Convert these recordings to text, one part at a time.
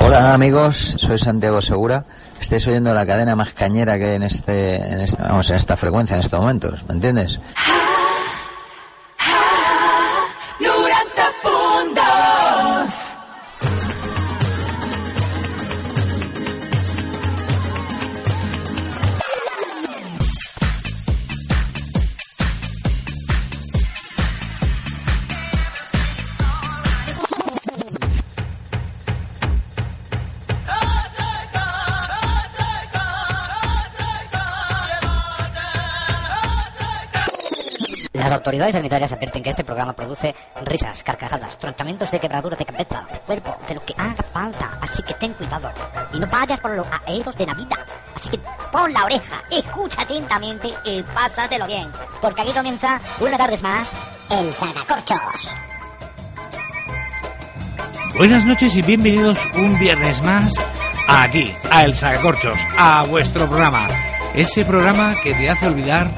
Hola amigos, soy Santiago Segura. Estáis oyendo la cadena más cañera que hay en este, en esta, vamos, en esta frecuencia en estos momentos, ¿me entiendes? Autoridades sanitarias advierten que este programa produce risas, carcajadas, tronchamientos de quebraduras de cabeza, de cuerpo, de lo que haga falta. Así que ten cuidado. Y no vayas por los aeros de Navidad. Así que pon la oreja, escucha atentamente y pásatelo bien. Porque aquí comienza una tarde más el Sagacorchos. Buenas noches y bienvenidos un viernes más aquí, a El Sacacorchos, a vuestro programa. Ese programa que te hace olvidar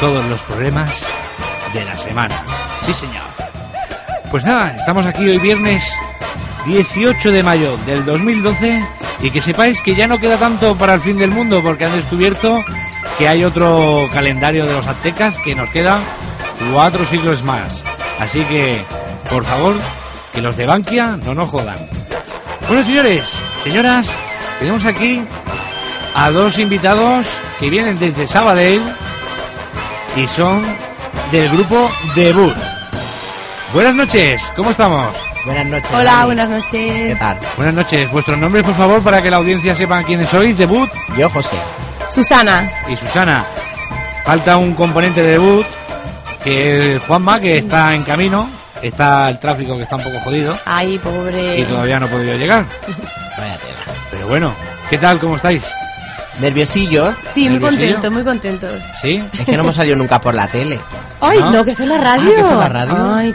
todos los problemas de la semana. Sí, señor. Pues nada, estamos aquí hoy viernes 18 de mayo del 2012 y que sepáis que ya no queda tanto para el fin del mundo porque han descubierto que hay otro calendario de los aztecas que nos queda cuatro siglos más. Así que, por favor, que los de Bankia no nos jodan. Bueno, señores, señoras, tenemos aquí a dos invitados que vienen desde Sabadell y son del grupo Debut. Buenas noches, ¿cómo estamos? Buenas noches. Hola, Dani. buenas ¿Qué noches. tal? Buenas noches, vuestros nombres por favor para que la audiencia sepa quiénes sois, Debut Yo, José. Susana. y Susana. Falta un componente de Debut, que es Juanma, que está en camino, está el tráfico que está un poco jodido Ay, pobre. y todavía no ha podido llegar. Vaya tela. Pero bueno, ¿qué tal? ¿Cómo estáis? Nerviosillo. Sí, muy ¿Nerviosillo? contentos, muy contentos. ¿Sí? Es que no hemos salido nunca por la tele. Ay, ¿No? no, que esto es la radio. Ah, que es la radio. Ay.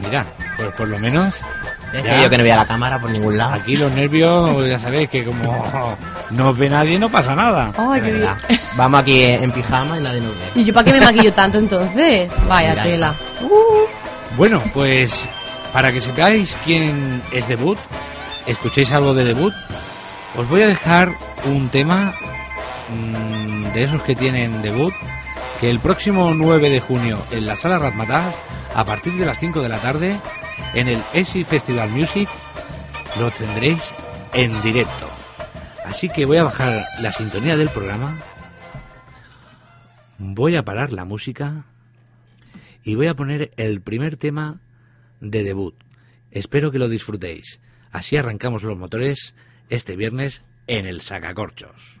Mira, pues por lo menos Es que yo que no voy a la cámara por ningún lado. aquí los nervios, ya sabéis que como no os ve nadie no pasa nada. Ay, De qué bien. verdad. Vamos aquí en pijama y nadie nos ve. ¿Y yo para qué me maquillo tanto entonces? Vaya Mira, tela. Bueno, pues para que sepáis quién es Debut, escuchéis algo de Debut, os voy a dejar un tema mm, de esos que tienen Debut, que el próximo 9 de junio en la sala Ratmatas, a partir de las 5 de la tarde, en el ESI Festival Music, lo tendréis en directo. Así que voy a bajar la sintonía del programa, voy a parar la música y voy a poner el primer tema de debut. Espero que lo disfrutéis. Así arrancamos los motores este viernes en el Sacacorchos.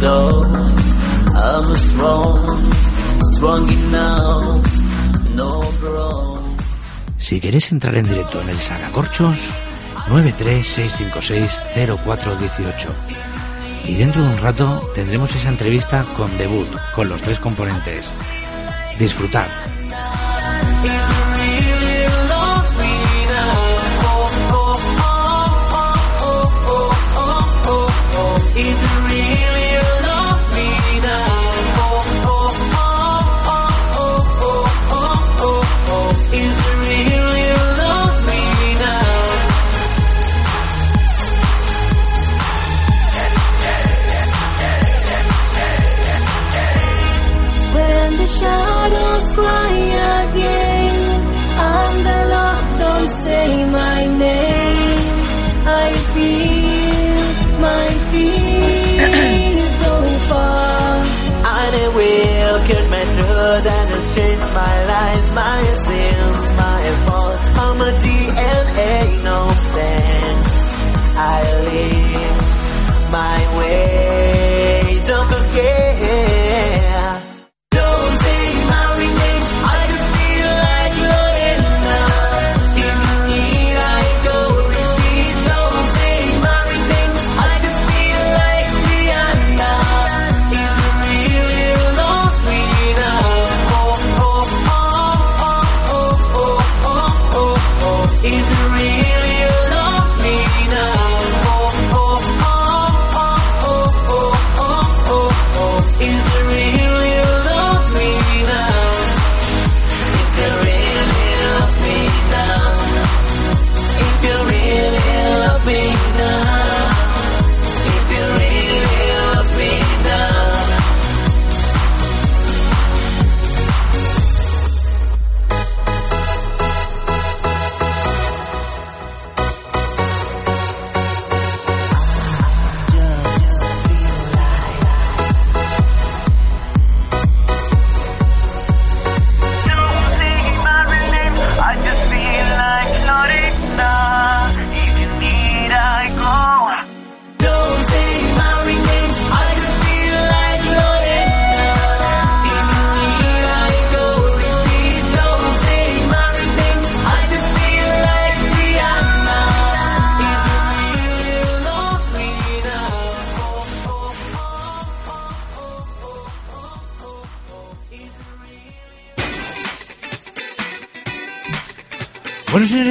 soul. I'm strong, strong enough, no grown. Si queréis entrar en directo en el Sacacorchos, 936560418. Y dentro de un rato tendremos esa entrevista con debut, con los tres componentes. Disfrutad. If you really shadows cry again, and the love don't say my name, I feel my feelings so far. And it will cut my throat and it change my life, my sins, my fault. I'm a DNA, no thanks. I live my way, don't forget.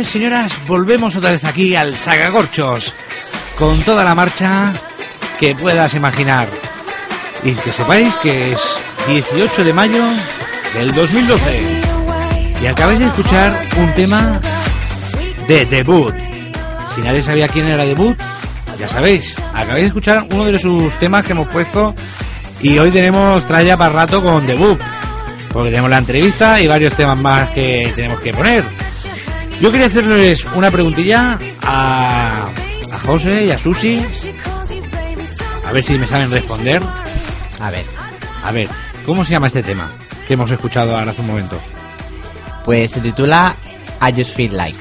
Señoras, volvemos otra vez aquí al Sagagorchos, con toda la marcha que puedas imaginar. Y que sepáis que es 18 de mayo del 2012. Y acabáis de escuchar un tema de debut. Si nadie sabía quién era debut, ya sabéis, acabáis de escuchar uno de sus temas que hemos puesto y hoy tenemos tralla para rato con debut. Porque tenemos la entrevista y varios temas más que tenemos que poner. Yo quería hacerles una preguntilla a, a José y a Susi. A ver si me saben responder. A ver, A ver, ¿cómo se llama este tema que hemos escuchado ahora hace un momento? pues se titula I Just Feel Like.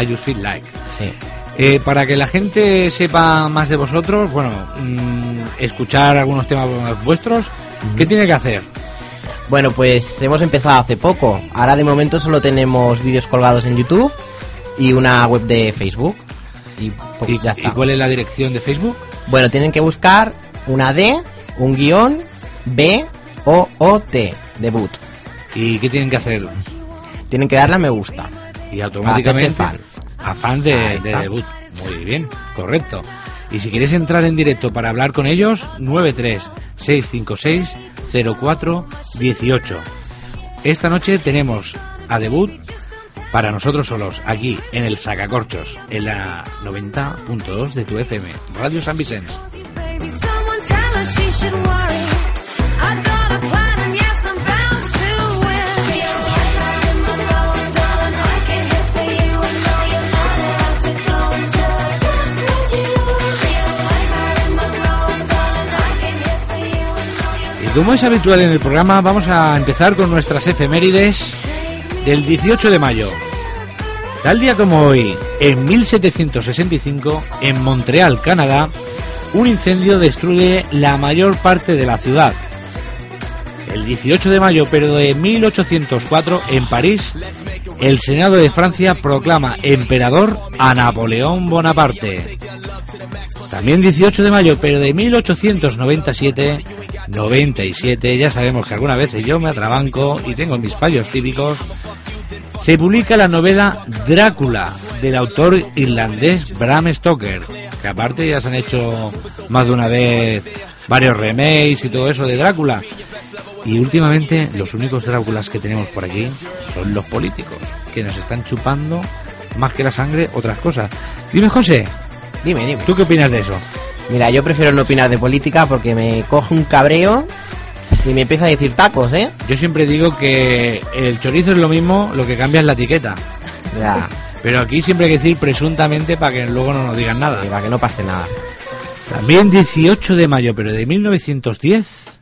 I Just Feel Like. Sí. Eh, para que la gente sepa más de vosotros, bueno, mm, escuchar algunos temas vuestros, ¿qué tiene que hacer? Bueno, pues hemos empezado hace poco. Ahora de momento solo tenemos vídeos colgados en YouTube y una web de Facebook. Y, ¿Y, ya y está. cuál es la dirección de Facebook? Bueno, tienen que buscar una D, un guion, B, O, O, T, debut. ¿Y qué tienen que hacer? Tienen que darle a me gusta. Y automáticamente Hacerse a fan de, de debut. Muy bien, correcto. Y si quieres entrar en directo para hablar con ellos, 93-656-0418. Esta noche tenemos a debut para nosotros solos, aquí en el Sacacorchos, en la 90.2 de tu FM, Radio San Vicente. Como es habitual en el programa, vamos a empezar con nuestras efemérides del 18 de mayo. Tal día como hoy, en 1765, en Montreal, Canadá, un incendio destruye la mayor parte de la ciudad. El 18 de mayo, pero de 1804, en París, el Senado de Francia proclama emperador a Napoleón Bonaparte. También 18 de mayo, pero de 1897, 97, ya sabemos que alguna vez yo me atrabanco y tengo mis fallos típicos, se publica la novela Drácula del autor irlandés Bram Stoker. Que aparte ya se han hecho más de una vez varios remakes y todo eso de Drácula. Y últimamente los únicos Dráculas que tenemos por aquí son los políticos, que nos están chupando más que la sangre otras cosas. Dime, José, Dime, dime. ¿tú qué opinas de eso? Mira, yo prefiero no opinar de política porque me coge un cabreo y me empieza a decir tacos, ¿eh? Yo siempre digo que el chorizo es lo mismo, lo que cambia es la etiqueta. Ya, Pero aquí siempre hay que decir presuntamente para que luego no nos digan nada. para que no pase nada. También 18 de mayo, pero de 1910,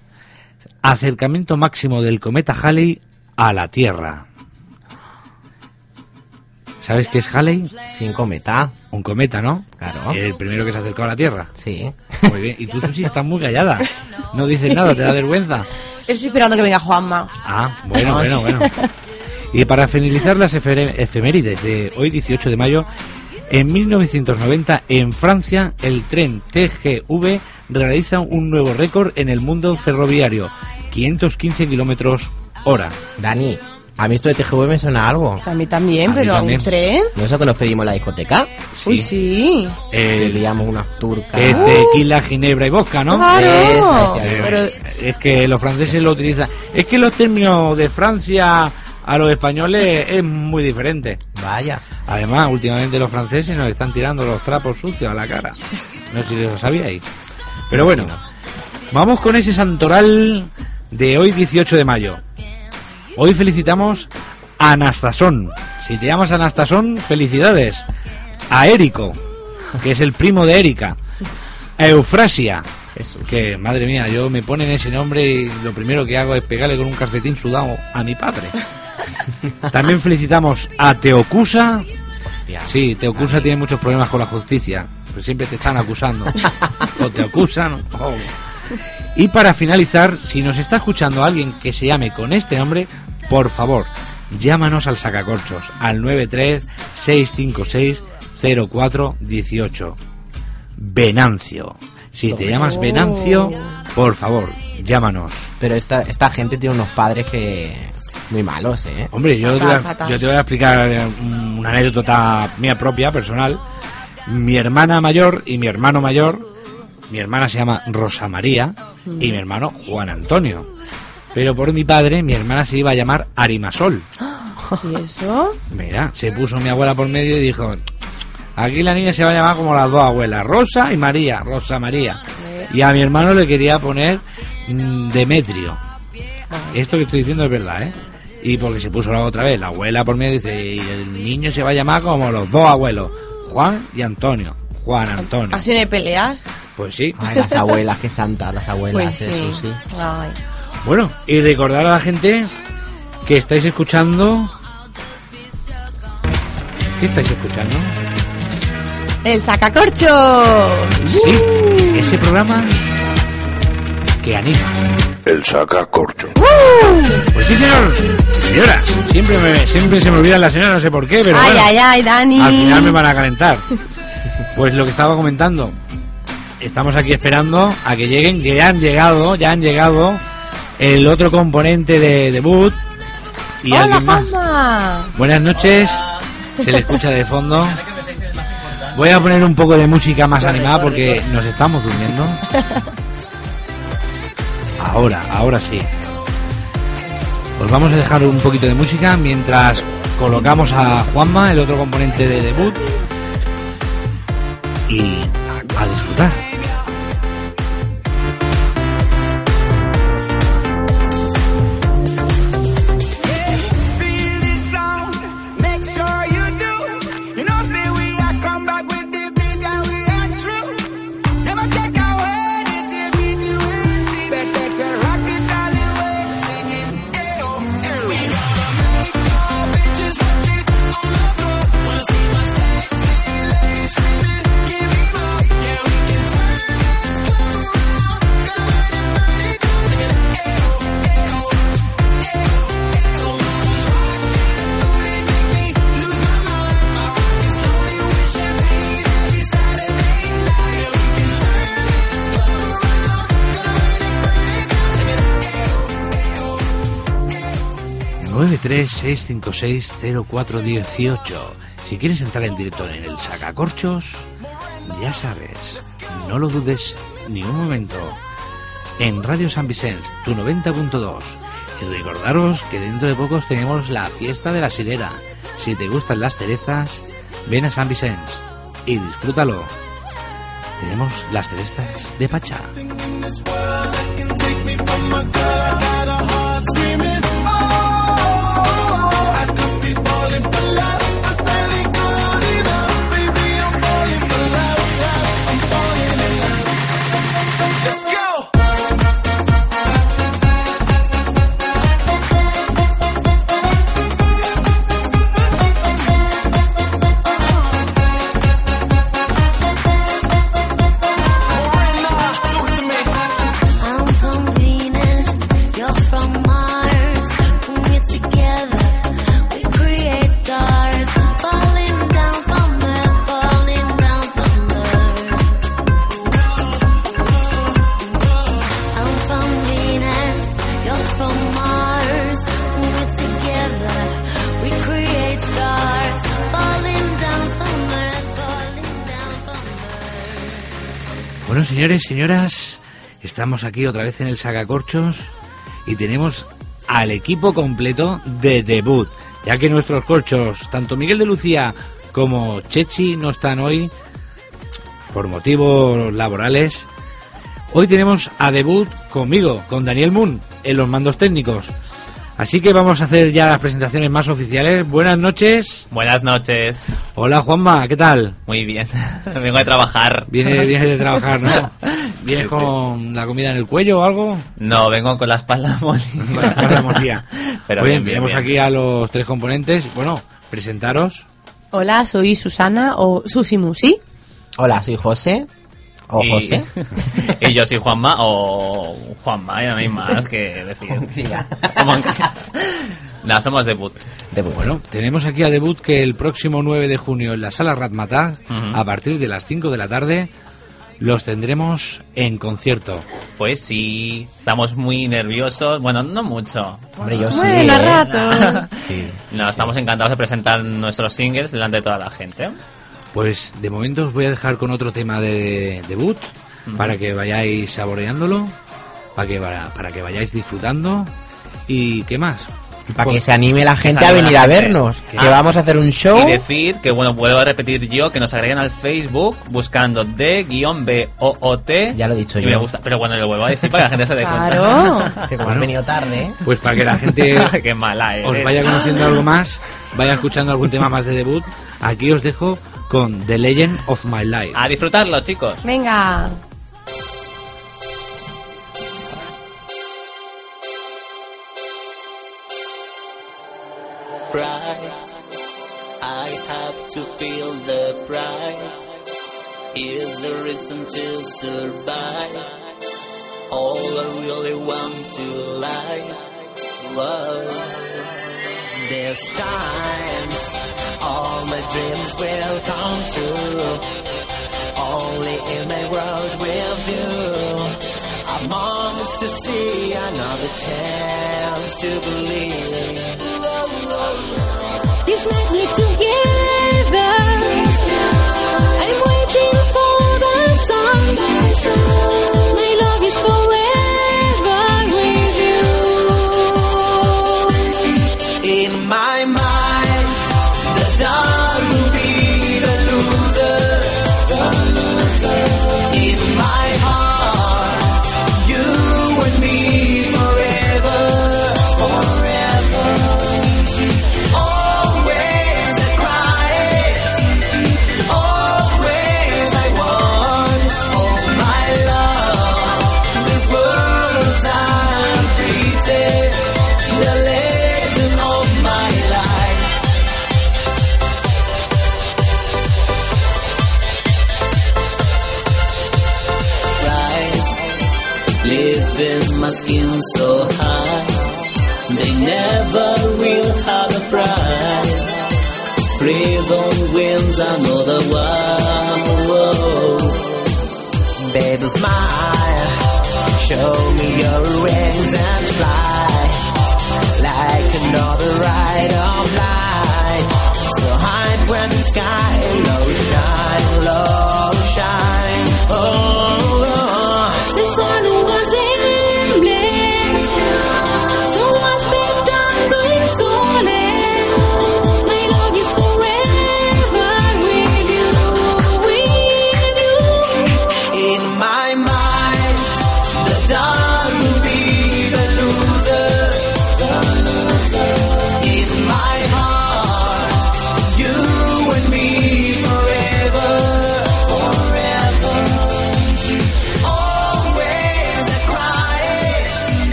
acercamiento máximo del cometa Halley a la Tierra. ¿Sabes qué es Halley? Sin cometa. Un cometa, ¿no? Claro. El primero que se acercó a la Tierra. Sí. Muy bien. Y tú, Susi, estás muy callada. No dices nada, te da vergüenza. Estoy esperando que venga Juanma. Ah, bueno, bueno, bueno. Y para finalizar las efemérides de hoy, 18 de mayo, en 1990, en Francia, el tren TGV realiza un nuevo récord en el mundo ferroviario, 515 kilómetros hora. Dani, a mí esto de TGV me suena a algo. A mí también, A mí pero también. un tren. ¿No es eso que nos pedimos la discoteca? Uy, sí. El, liamos unas turcas. que tequila, ginebra y vodka, ¿no? Claro. Esa, Eh, Pero es que los franceses lo utilizan. Es que los términos de Francia a los españoles es muy diferente. Vaya. Además, últimamente los franceses nos están tirando los trapos sucios a la cara. No sé si lo sabíais. Pero bueno, vamos con ese santoral de hoy 18 de mayo. Hoy felicitamos a Anastasón. Si te llamas Anastasón, felicidades. A Érico, que es el primo de Erika. A Eufrasia, Jesús. que madre mía, yo me ponen ese nombre y lo primero que hago es pegarle con un calcetín sudado a mi padre. También felicitamos a Teocusa. Hostia. Sí, Teocusa tiene muchos problemas con la justicia. Pues siempre te están acusando. o te acusan. o- Y para finalizar, si nos está escuchando alguien que se llame con este nombre, por favor, llámanos al sacacorchos al 93-656-0418. Venancio. Si te llamas Venancio, por favor, llámanos. Pero esta, esta gente tiene unos padres que... Muy malos, ¿eh? Hombre, yo te, voy a, yo te voy a explicar un- una anécdota mía propia, personal. Mi hermana mayor y mi hermano mayor, mi hermana se llama Rosa María y mi hermano Juan Antonio. Pero por mi padre, mi hermana se iba a llamar Arimasol. ¿Y eso? Mira, se puso mi abuela por medio y dijo, aquí la niña se va a llamar como las dos abuelas, Rosa y María, Rosa María. Y a mi hermano le quería poner mm, Demetrio. Esto que estoy diciendo es verdad, ¿eh? Y porque se puso la otra vez, la abuela por medio dice, y el niño se va a llamar como los dos abuelos, Juan y Antonio. Juan Antonio. ¿Así de peleas? Pues sí. Ay, las abuelas, qué santas las abuelas. Pues eso sí. sí. Ay. Bueno, y recordar a la gente que estáis escuchando... ¿Qué estáis escuchando? ¡El sacacorcho! Sí, ese programa que anima. El sacacorcho. Pues sí, señor. Señoras, siempre, me, siempre se me olvidan las señoras, no sé por qué, pero ay, bueno, ay, ay, Dani. al final me van a calentar. Pues lo que estaba comentando, estamos aquí esperando a que lleguen, que ya han llegado, ya han llegado el otro componente de debut y Hola, alguien más. Juanma. Buenas noches, se le escucha de fondo. Voy a poner un poco de música más animada porque nos estamos durmiendo. Ahora, ahora sí. Pues vamos a dejar un poquito de música mientras colocamos a Juanma, el otro componente de debut. Y a disfrutar. 656-0418. Si quieres entrar en directo en el sacacorchos, ya sabes, no lo dudes ni un momento. En Radio San Vicens, tu 90.2. Y recordaros que dentro de pocos tenemos la fiesta de la sirena. Si te gustan las cerezas, ven a San Vicens y disfrútalo. Tenemos las cerezas de Pachá. Señores, señoras, estamos aquí otra vez en el Sacacorchos y tenemos al equipo completo de debut, ya que nuestros corchos, tanto Miguel de Lucía como Chechi, no están hoy por motivos laborales. Hoy tenemos a debut conmigo, con Daniel Moon, en los mandos técnicos. Así que vamos a hacer ya las presentaciones más oficiales. Buenas noches. Buenas noches. Hola Juanma, ¿qué tal? Muy bien. Vengo de trabajar. Viene, viene de trabajar, ¿no? ¿Vienes Sí, sí. con la comida en el cuello o algo? No, vengo con la espalda molida. Con la espalda molida. Pero Oye, bien, bien, tenemos bien. aquí a los tres componentes. Bueno, presentaros. Hola, soy Susana o Susi Musi. Hola, soy José. O Y- José. y yo soy Juanma o Juanma, ya no hay más que decir. No, somos debut. Bueno, tenemos aquí a debut que el próximo 9 de junio en la sala Ratmatá, Ujú. a partir de las 5 de la tarde, los tendremos en concierto. Pues sí, estamos muy nerviosos. Bueno, no mucho. Hombre, yo sí. Bueno, ¿eh? rato. Sí. No, estamos encantados de presentar nuestros singles delante de toda la gente. Pues de momento os voy a dejar con otro tema de debut para que vayáis saboreándolo, para que, para, para que vayáis disfrutando. ¿Y qué más? Para que Pues- se anime la gente a venir a vernos. Ah. Que vamos a hacer un show. Y decir que, bueno, vuelvo a repetir yo, que nos agreguen al Facebook buscando D-B-O-O-T. Ya lo he dicho Y yo. me gusta, pero bueno, lo vuelvo a decir para que la gente se dé Claro. Que como Bueno. has venido tarde, ¿eh? Pues para que la gente cuenta. Qué mala os vaya conociendo algo más, vaya escuchando algún tema más de debut, aquí os dejo con The Legend of My Life. A disfrutarlo, chicos. Venga. Pride, I have to feel the pride. Is the reason to survive. All I really want to life. Whoa. There's times dreams will come true. Only in my world with you. I'm honest to see another chance to believe. This night we're together.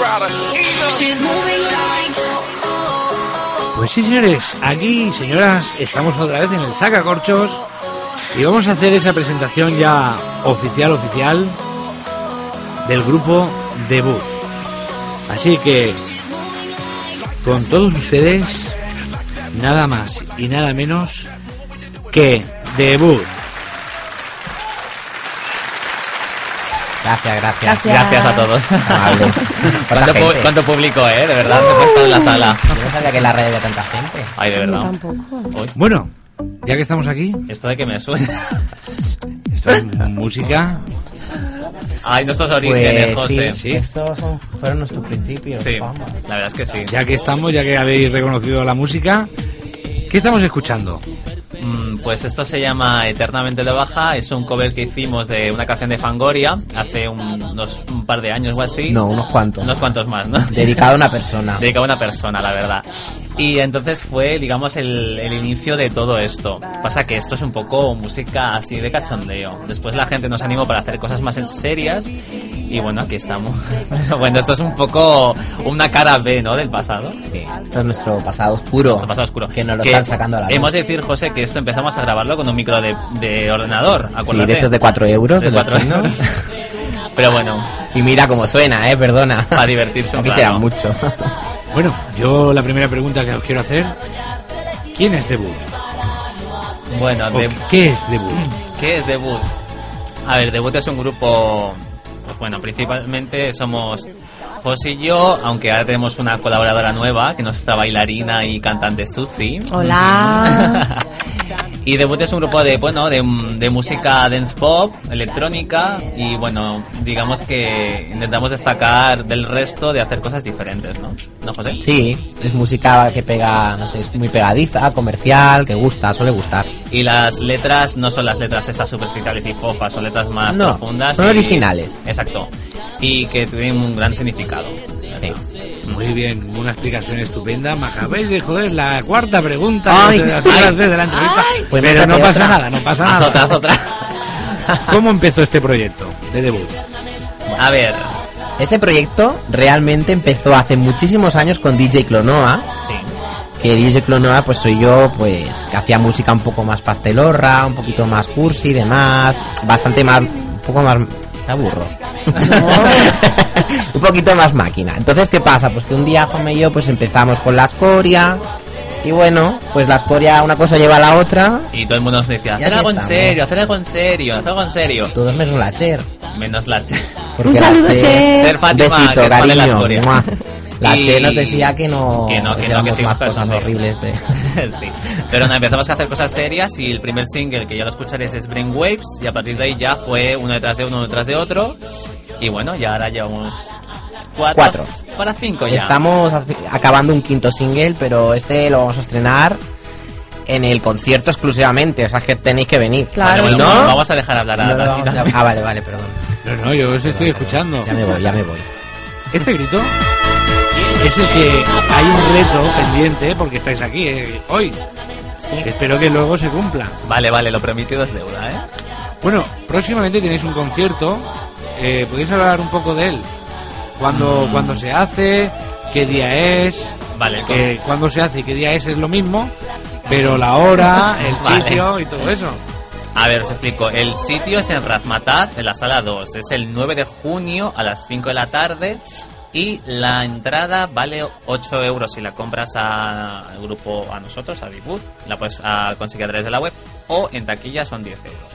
Rider, She's moving like Pues sí, señores, aquí, señoras, estamos otra vez en el Sacacorchos y vamos a hacer esa presentación ya oficial, oficial del grupo Debut. Así que, con todos ustedes, nada más y nada menos que Debut. Gracias, gracias. Gracias. Gracias a todos. Amables. ¿Cuánto, cuánto público, eh? De verdad, se puede estar en la sala. Yo no sabía que en la red había tanta gente. Ay, de verdad. tampoco. Uy, Bueno, ya que estamos aquí, esto de que me suena. esto es música. Ay, nuestros orígenes, Pues José. sí, estos son- fueron nuestros principios. Sí, vamos. la verdad es que sí. Ya que estamos, ya que habéis reconocido la música, ¿qué estamos escuchando? Mm, Pues esto se llama Eternamente de Baja, es un cover que hicimos de una canción de Fangoria hace un, unos, un par de años o así. No, unos cuantos. Unos cuantos más, ¿no? Dedicado a una persona. Dedicado a una persona, la verdad. Y entonces fue, digamos, el, el inicio de todo esto. Pasa que esto es un poco música así de cachondeo. Después la gente nos animó para hacer cosas más serias. Y bueno, aquí estamos. Bueno, esto es un poco una cara B, ¿no? Del pasado. Sí, esto es nuestro pasado oscuro. Nuestro pasado oscuro. Que nos lo Que están sacando a la. Hemos de decir, José, que esto empezamos a grabarlo con un micro de, de ordenador. Sí, Acuérdate. de estos de 4 euros, De de, los cuatro chinos. euros. Pero bueno, Y mira cómo suena, eh, perdona. para divertirse un será mucho. Bueno, yo la primera pregunta que os quiero hacer, ¿quién es Debut? Bueno, ¿O de- ¿Qué es Debut? ¿Qué es Debut? A ver, Debut es un grupo, pues bueno, principalmente somos José y yo, aunque ahora tenemos una colaboradora nueva, que es nuestra bailarina y cantante Susi. Hola. Y Debut es un grupo de, bueno, de, de música dance pop, electrónica, y bueno, digamos que intentamos destacar del resto de hacer cosas diferentes, ¿no? ¿No, José? Sí, es música que pega, no sé, es muy pegadiza, comercial, que gusta, suele gustar. Y las letras no son las letras estas superficiales y fofas, son letras más No, profundas. son y- originales. Exacto. Y que tienen un gran significado. Sí. Muy bien, una explicación estupenda. Me acabáis de joder la cuarta pregunta Ay, de la entrevista. Pues Pero no pasa otra. nada, no pasa nada. otra, haz otra. ¿Cómo empezó este proyecto de Debut? A ver, Este proyecto realmente empezó hace muchísimos años con DJ Clonoa, sí. que DJ Clonoa pues soy yo, pues que hacía música un poco más pastelorra, un poquito más cursi y demás, bastante más, un poco más... Te aburro. un poquito más máquina. Entonces, ¿qué pasa? Pues que un día Juanma y yo pues empezamos con la escoria y bueno, pues la escoria una cosa lleva a la otra, Y todo el mundo nos decía, hacer algo en serio, hacer algo en serio, hacer algo en serio. todos menos la Cher. Menos la che. Porque Un saludo, Cher- Cher. Ser Fátima, Besito, que es cariño. La Y- Che nos decía que no, Que no, que no, que sí, más pero cosas no. horribles de... sí. Pero no, empezamos a hacer cosas serias y el primer single que ya lo escucharéis es Brainwaves y a partir de ahí ya fue uno detrás de uno, detrás de otro. Y bueno, ya ahora llevamos cuatro. Cuatro. Para cinco ya. Estamos acabando un quinto single, pero este lo vamos a estrenar en el concierto exclusivamente, o sea que tenéis que venir. Claro. Bueno, no, vamos a dejar hablar a no vamos a-. Ah, vale, vale, perdón. No, no, yo os estoy escuchando. Ya me voy, ya me voy. Este grito es el que hay un reto pendiente porque estáis aquí eh, hoy. Espero que luego se cumpla. Vale, vale, lo prometido es deuda, ¿eh? Bueno, próximamente tenéis un concierto. Eh, ¿Podéis hablar un poco de él? ¿Cuándo, Mm. cuándo se hace? ¿Qué día es? Vale, Que cuándo se hace y qué día es es lo mismo, pero la hora, el Vale. sitio y todo eso. A ver, os explico. El sitio es en Razmataz, en la sala 2. Es el 9 de junio a las 5 de la tarde. Y la entrada vale 8 euros si la compras a- al grupo, a nosotros, a Bigwood. La puedes a, conseguir a través de la web. O en taquilla son 10 euros.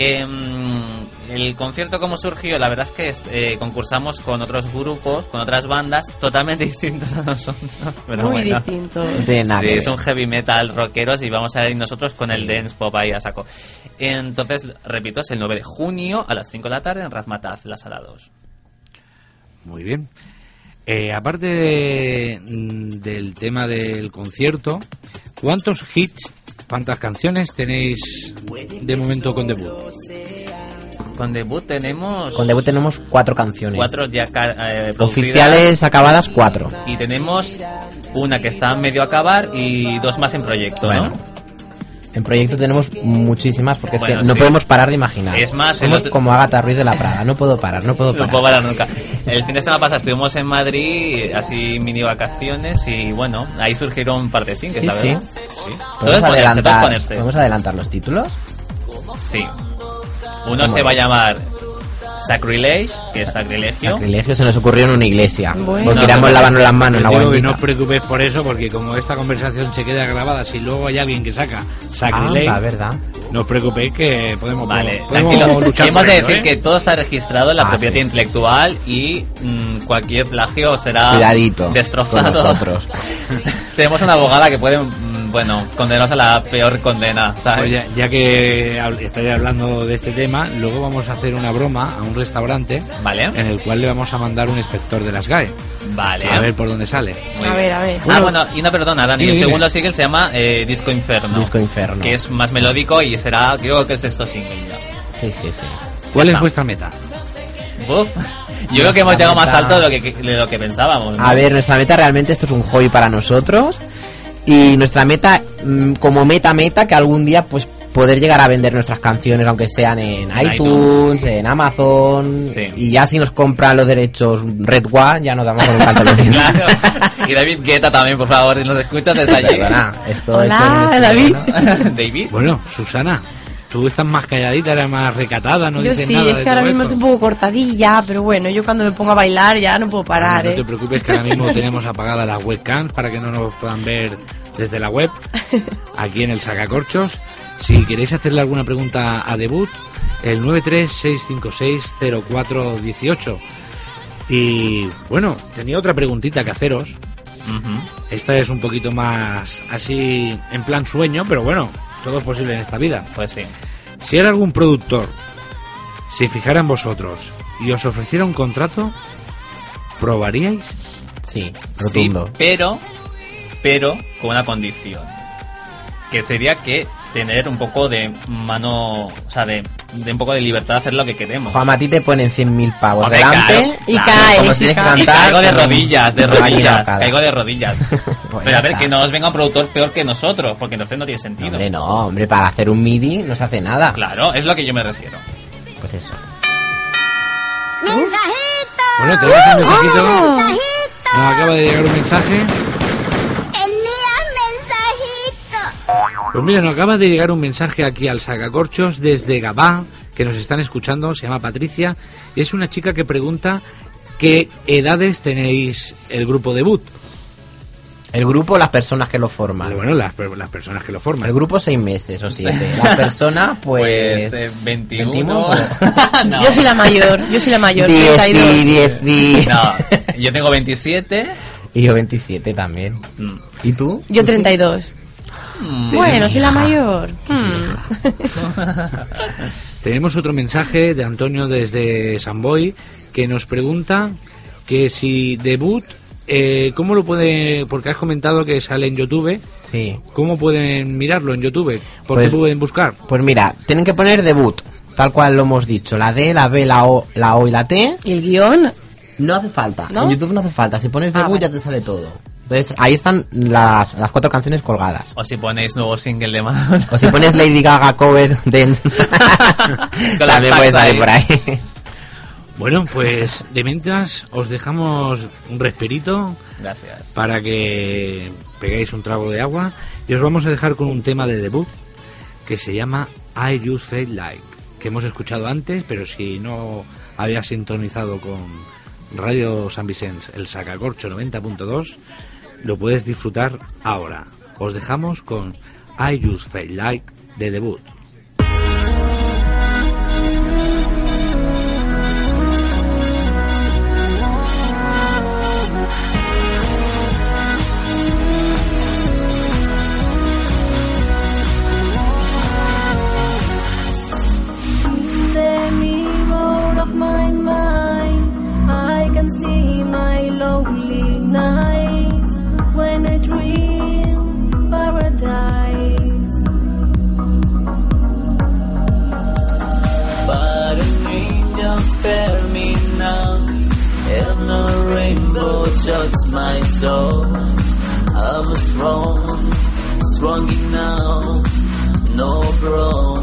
Em, el concierto como surgió, la verdad es que eh, concursamos con otros grupos, con otras bandas totalmente distintas a nosotros. Pero Muy bueno. distinto. No tiene nada Sí, es un heavy metal rockeros y vamos a ir nosotros con el dance pop ahí a saco. Entonces, repito, es el 9 de junio a las 5 de la tarde en Razmataz, la sala 2. Muy bien. Eh, aparte de- mm, del tema del concierto, ¿cuántos hits, cuántas canciones tenéis de momento con debut? Con debut tenemos Con debut tenemos cuatro canciones. cuatro ya eh, Oficiales acabadas, cuatro. y tenemos una que está a medio acabar y dos más en proyecto, Bueno. ¿no? En proyecto tenemos muchísimas porque es Bueno, que no sí. podemos parar de imaginar. Es más, Somos otro- como Agatha Ruiz de la Prada. No puedo parar, no puedo No parar. puedo parar nunca. El fin de semana pasado estuvimos en Madrid, así mini vacaciones, y bueno, ahí surgieron un par de singles, Sí, la sí. verdad. Sí. ¿Podemos ponerse, adelantar, ponerse. ¿Podemos adelantar los títulos? Sí. Uno ¿Cómo se va a llamar Sacrilege, que es sacrilegio. Sacrilegio se nos ocurrió en una iglesia. Bueno. Porque no, lavarnos las manos Yo en la digo que no os preocupéis por eso, porque como esta conversación se queda grabada, si luego hay alguien que saca Sacrilege, Ah, verdad. no os preocupéis que podemos, Vale, podemos tranquilo. luchar Y hemos de decir ¿eh? que todo está registrado en la Ah, propiedad sí, sí, intelectual y mm, cualquier plagio será Cuidadito destrozado. con nosotros. Tenemos una abogada que puede, bueno, condenaros a la peor condena, ¿sabes? Oye, ya que estáis hablando de este tema, luego vamos a hacer una broma a un restaurante Vale. en el cual le vamos a mandar un inspector de las GAE. Vale. A ver por dónde sale. Muy A bien. ver, a ver. ah, bueno, y no, perdona, Dani. Dime, el dime. segundo single se llama eh, Disco Inferno. Disco Inferno. Que es más melódico y será, creo que el sexto single ya. Sí, sí, sí. ¿Cuál Ya es está. vuestra meta? Uf. Yo creo que hemos llegado más alto de lo que, de lo que pensábamos. ¿no? A ver, nuestra meta realmente esto es un hobby para nosotros. Y nuestra meta, mm, como meta meta, que algún día pues poder llegar a vender nuestras canciones, aunque sean en, En iTunes, en Amazon. Sí. Y ya si nos compran los derechos Red One, ya nos damos con un canto de Claro. Y David Guetta también, por favor, si nos escuchas desde allí. Perdona, esto Hola, esto es- David. David. Bueno, Susana, tú estás más calladita, eres más recatada, no yo dices sí, nada es que ahora mismo esto. estoy un poco cortadilla, pero bueno, yo cuando me pongo a bailar ya no puedo parar, no ¿eh? te preocupes que ahora mismo tenemos apagadas las webcams para que no nos puedan ver desde la web, aquí en el Sacacorchos. Si queréis hacerle alguna pregunta a Debut, el 936560418. Y bueno, tenía otra preguntita que haceros. Esta es un poquito más así en plan sueño, pero bueno, todo es posible en esta vida. Pues sí. Si era algún productor, se fijara en vosotros y os ofreciera un contrato, ¿probaríais? Sí, Sí, rotundo. pero, pero con una condición. Que sería que tener un poco de mano, o sea, de, de un poco de libertad de hacer lo que queremos. Juan, a ti te ponen 100.000 pavos Hombre, delante claro, Y claro. caes, como y si tienes que caes. Y cantar, caigo de rodillas, de rodillas, caigo de rodillas. Pues Pero a ver, está. que no os venga un productor peor que nosotros, porque entonces no tiene sentido. Hombre, no, hombre, para hacer un MIDI no se hace nada. Claro, es lo que yo me refiero. Pues eso. Bueno, tenemos un mensajito. Nos acaba de llegar un mensaje. Pues mira, nos acaba de llegar un mensaje aquí al Sacacorchos desde Gabá, que nos están escuchando, se llama Patricia, y es una chica que pregunta qué edades tenéis el grupo debut. El grupo, las personas que lo forman. Bueno, las, per- las personas que lo forman. El grupo seis meses o siete. Las personas, pues... Pues, eh, 21. 21. no. Yo soy la mayor, yo soy la mayor, Diez 32. y diez y... No, yo tengo 27. Y yo 27 también. Mm. ¿Y tú? Yo 32. Mm. Bueno, soy la mayor. Hmm. Tenemos otro mensaje de Antonio desde Samboy que nos pregunta que si debut, eh, ¿cómo lo puede? Porque has comentado que sale en YouTube. Sí. ¿Cómo pueden mirarlo en YouTube? ¿Por Pues- qué pueden buscar? Pues mira, tienen que poner debut, tal cual lo hemos dicho. La D, la B, la O, la O y la T. ¿Y el guion? No hace falta. ¿No? En YouTube no hace falta. Si pones Ah, debut vale. ya te sale todo. Entonces ahí están las, las cuatro canciones colgadas. O si ponéis nuevo single de Madonna. O si pones Lady Gaga cover las también puede tags salir ahí. por ahí. Bueno, pues de mientras os dejamos un respirito Gracias. para que pegáis un trago de agua y os vamos a dejar con un tema de debut que se llama I Just Feel Like, que hemos escuchado antes, pero si no había sintonizado con Radio San Vicente, el Sacacorcho 90.2, lo puedes disfrutar ahora. Os dejamos con I Just Feel Like de debut. so I'm strong, strong enough, no problem.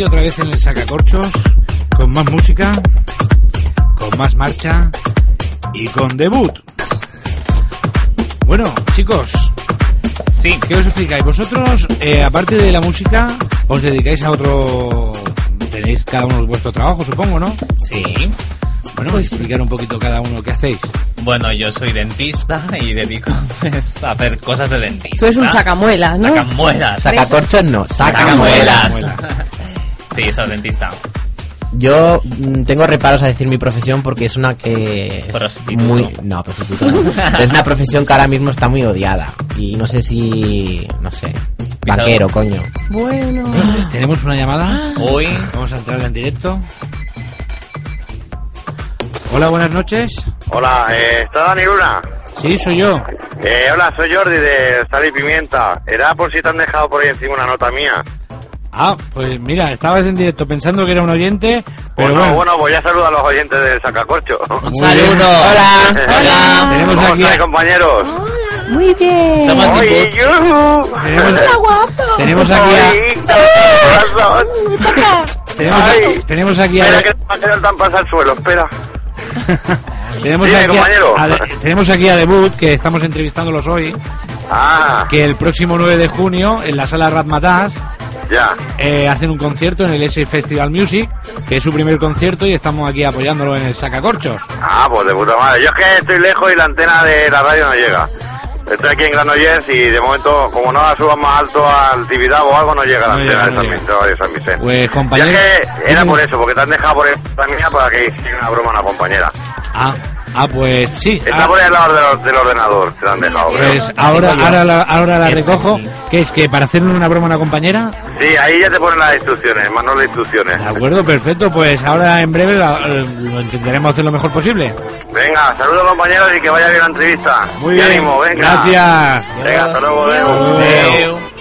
Aquí otra vez en el Sacacorchos, con más música, con más marcha y con debut. Bueno, chicos, sí. ¿qué os explicáis? Vosotros, eh, aparte de la música, os dedicáis a otro... Tenéis cada uno vuestro trabajo, supongo, ¿no? Sí. Bueno, explicar un poquito cada uno qué hacéis. Bueno, yo soy dentista y dedico pues, a hacer cosas de dentista. Tú eres un sacamuelas, ¿no? Sacamuelas. Sacacorchos no, Sacamuelas. sacamuelas. Sí, soy dentista. Yo mm, tengo reparos a decir mi profesión porque es una que es muy no. Pero es una profesión que ahora mismo está muy odiada y no sé si no sé banquero coño Bueno. Eh, Tenemos una llamada. Hoy Vamos a entrar en directo. Hola, buenas noches. Hola, eh, ¿está Dani Luna? Sí, soy yo. Eh, hola, soy Jordi de Sal y Pimienta. Era por si te han dejado por ahí encima una nota mía. Ah, pues mira, estabas en directo pensando que era un oyente, pero Bueno, bueno. bueno, voy a saludar a los oyentes del Sacacorcho. Muy bien. hola hola. Tenemos ¿Cómo aquí, estáis, compañeros? Muy bien. Somos Oye, yujú. tenemos, guapo. tenemos aquí a, tenemos, a- tenemos aquí a, Espera que no va a quedar tan pasar al suelo, espera. tenemos Dime, aquí a- a, tenemos aquí a Debut que estamos entrevistándolos hoy, Ah, que el próximo 9 de junio en la sala Ratmatas ya. eh, hacen un concierto en el S Festival Music, que es su primer concierto y estamos aquí apoyándolo en el Sacacorchos. Ah, pues de puta madre. Yo es que estoy lejos y la antena de la radio no llega. Estoy aquí en Granollers y de momento, como no la suban más alto al Tibidabo o algo, no llega la No antena llega, de San de San Vicente. Pues Ya compañero. que era por eso, porque te han dejado por esta mía para que hiciera una broma a una compañera. Ah, Ah, pues sí. Está por ahí al lado del, del ordenador, se lo han dejado. creo. Pues ahora, ahora, la, ahora la recojo. que es que para hacerle una broma a una compañera? Sí, ahí ya te ponen las instrucciones, manual de instrucciones. De acuerdo, perfecto. Pues ahora en breve la- eh, lo intentaremos hacer lo mejor posible. Venga, saludos compañeros y que vaya bien la entrevista. Muy bien. ánimo, venga. Gracias. Venga, hasta luego.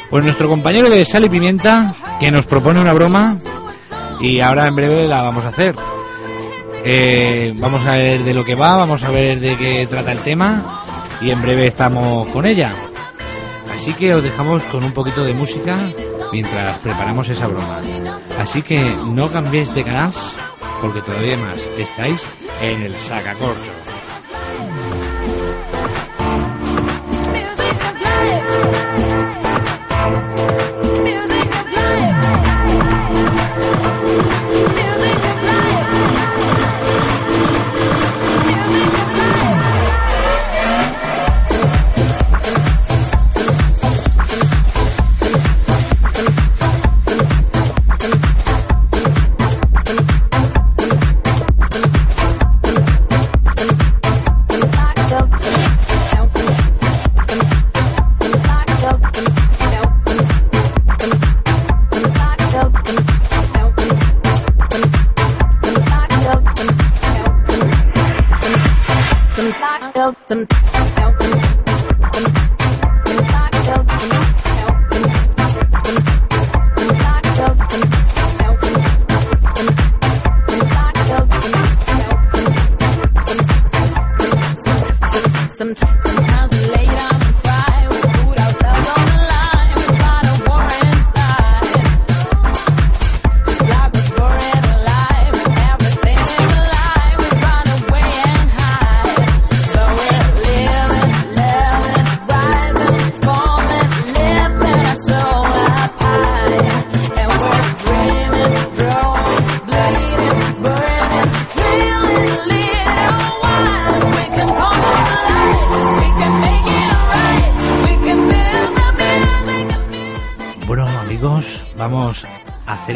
Pues nuestro compañero de Sal y Pimienta, que nos propone una broma y ahora en breve la vamos a hacer. Eh, vamos a ver de lo que va, vamos a ver de qué trata el tema y en breve estamos con ella. Así que os dejamos con un poquito de música mientras preparamos esa broma. Así que no cambiéis de canal porque todavía más. Estáis en el sacacorcho.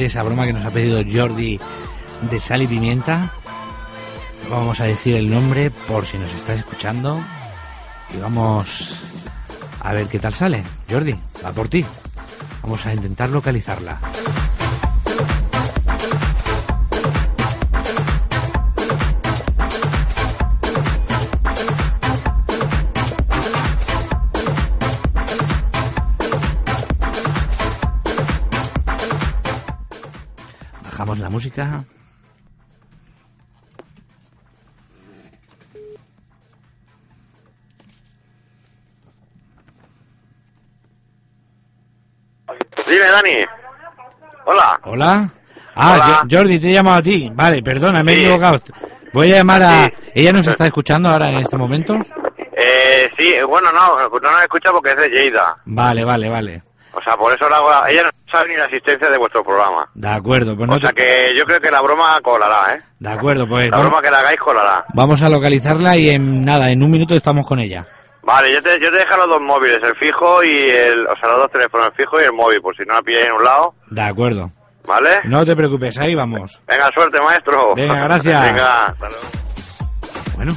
Esa broma que nos ha pedido Jordi de Sal y Pimienta. Vamos a decir el nombre por si nos está escuchando. Y vamos a ver qué tal sale. Jordi, va por ti. Vamos a intentar localizarla. Bajamos la música. Dime, Dani. Hola. Hola. Ah, Hola. Jordi, te he llamado a ti. Vale, perdona, me he Sí. equivocado. Voy a llamar a... ¿Ella nos está escuchando ahora en este momento? Eh, sí, bueno, no, no nos escucha porque es de Lleida. Vale, vale, vale. O sea, por eso la ella no sabe ni la existencia de vuestro programa. De acuerdo, pues no O sea te- que yo creo que la broma colará, ¿eh? De acuerdo, pues La vamos, broma que la hagáis colará. vamos a localizarla y en nada, en un minuto estamos con ella. Vale, yo te, yo te dejo los dos móviles, el fijo y el... O sea, los dos teléfonos, el fijo y el móvil, por si no la pilláis en un lado, De acuerdo. ¿vale? No te preocupes, ahí vamos. Venga, suerte, maestro. Venga, gracias. Venga, hasta luego. Bueno,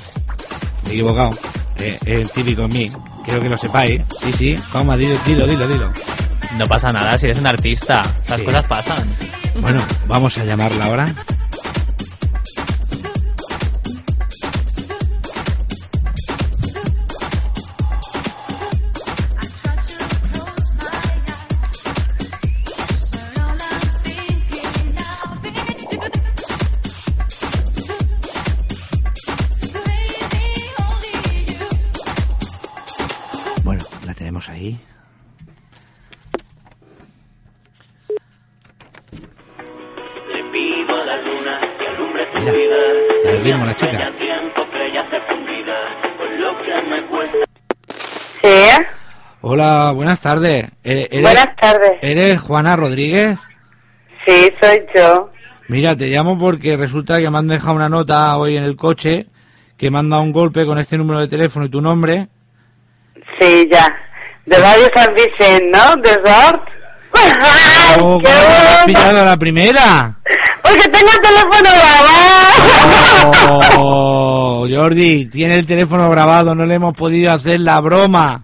me he equivocado. Eh, el típico en mí. Quiero que lo sepáis. Sí, sí. Toma, dilo, dilo, dilo, dilo. No pasa nada si eres un artista. Las Sí. cosas pasan. Bueno, vamos a llamarla ahora. Hola, buenas tardes. Eh, ¿Eres, buenas tardes. ¿Eres Juana Rodríguez? Sí, soy yo. Mira, te llamo porque resulta que me han dejado una nota hoy en el coche que me han dado un golpe con este número de teléfono y tu nombre. Sí, ya. De Radio San Vicente, ¿no? De Sort. Oh, ¿cómo me has pillado a la primera? Porque tengo el teléfono grabado. Oh, Jordi, tiene el teléfono grabado, no le hemos podido hacer la broma.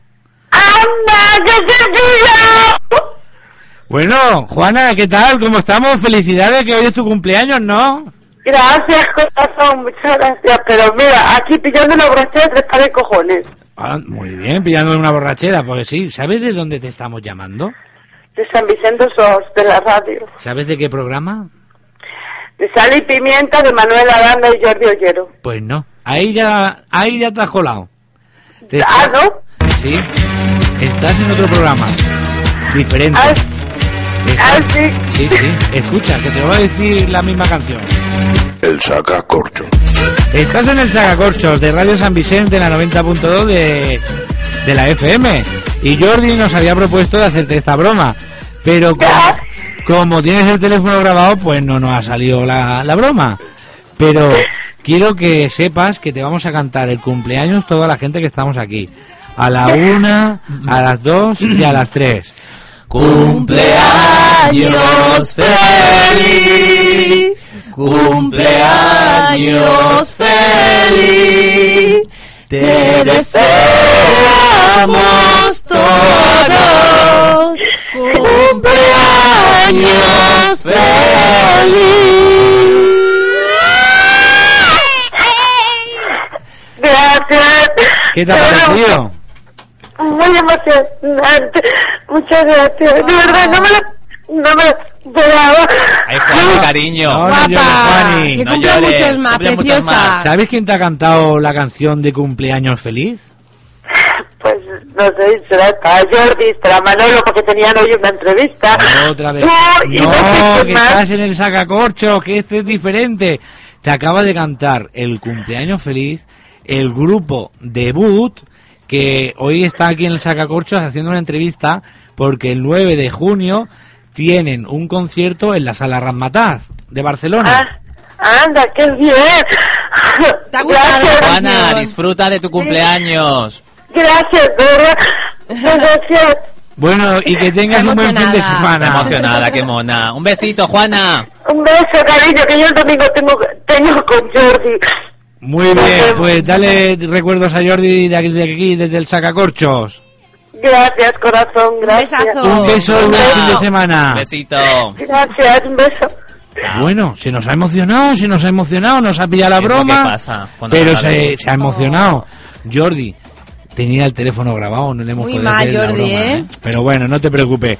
Bueno, Juana, ¿qué tal? ¿Cómo estamos? Felicidades, que hoy es tu cumpleaños, ¿no? Gracias, corazón, muchas gracias. Pero mira, aquí pillando una de tres de cojones. Ah, muy bien, pillándole una borrachera, porque sí. ¿Sabes de dónde te estamos llamando? De San Vicente Sos, de la radio. ¿Sabes de qué programa? De Sal y Pimienta, de Manuel Aranda y Jordi Ollero. Pues no, ahí ya, ahí ya te has colado. Te Ah, está- ¿no? Sí, estás en otro programa, diferente. Ah, Estás- sí. Sí, sí, escucha, que te voy a decir la misma canción. El sacacorchos. Estás en el Sagacorchos de Radio San Vicente, en la 90.2 de, de la FM. Y Jordi nos había propuesto de hacerte esta broma. Pero como, como tienes el teléfono grabado, pues no nos ha salido la, la broma. Pero quiero que sepas que te vamos a cantar el cumpleaños toda la gente que estamos aquí. A la una, a las dos y a las tres. Cumpleaños feliz, cumpleaños feliz, te deseamos todos cumpleaños Gracias. ¿Qué te ha parecido? Muy emocionante. Muchas gracias. De verdad, no me lo, no me lo esperaba. Ay, Juan, cariño. No, no llores, Juani. Que No cumpla llores, muchos más, cumple muchos preciosa. más. ¿Sabes quién te ha cantado la canción de cumpleaños feliz? Pues no sé, será para Jordi, será Manolo, porque tenían hoy una entrevista. Otra vez. No, y no que más. estás en el sacacorcho, que este es diferente. Te acaba de cantar el cumpleaños feliz el grupo debut que hoy está aquí en el sacacorchos haciendo una entrevista porque el 9 de junio tienen un concierto en la sala Ramataz de Barcelona. Ah, anda, qué bien. Gracias, Juana, disfruta de tu cumpleaños. gracias, verdad. Gracias. Bueno, y que tengas un buen fin de semana. emocionada, qué mona. Un besito, Juana. Un beso, cariño, que yo el domingo tengo, tengo con Jordi. Muy bien, pues dale recuerdos a Jordi de aquí, de aquí desde el sacacorchos. Gracias, corazón, gracias. Un beso y buen fin de semana. Besito. Gracias, un beso. Bueno, se nos ha emocionado, se nos ha emocionado, nos ha pillado la broma. pasa pero se, ha emocionado. Jordi, tenía el teléfono grabado, no le hemos Muy podido mal, hacer la Jordi, broma, ¿eh? ¿eh? Pero bueno, no te preocupes.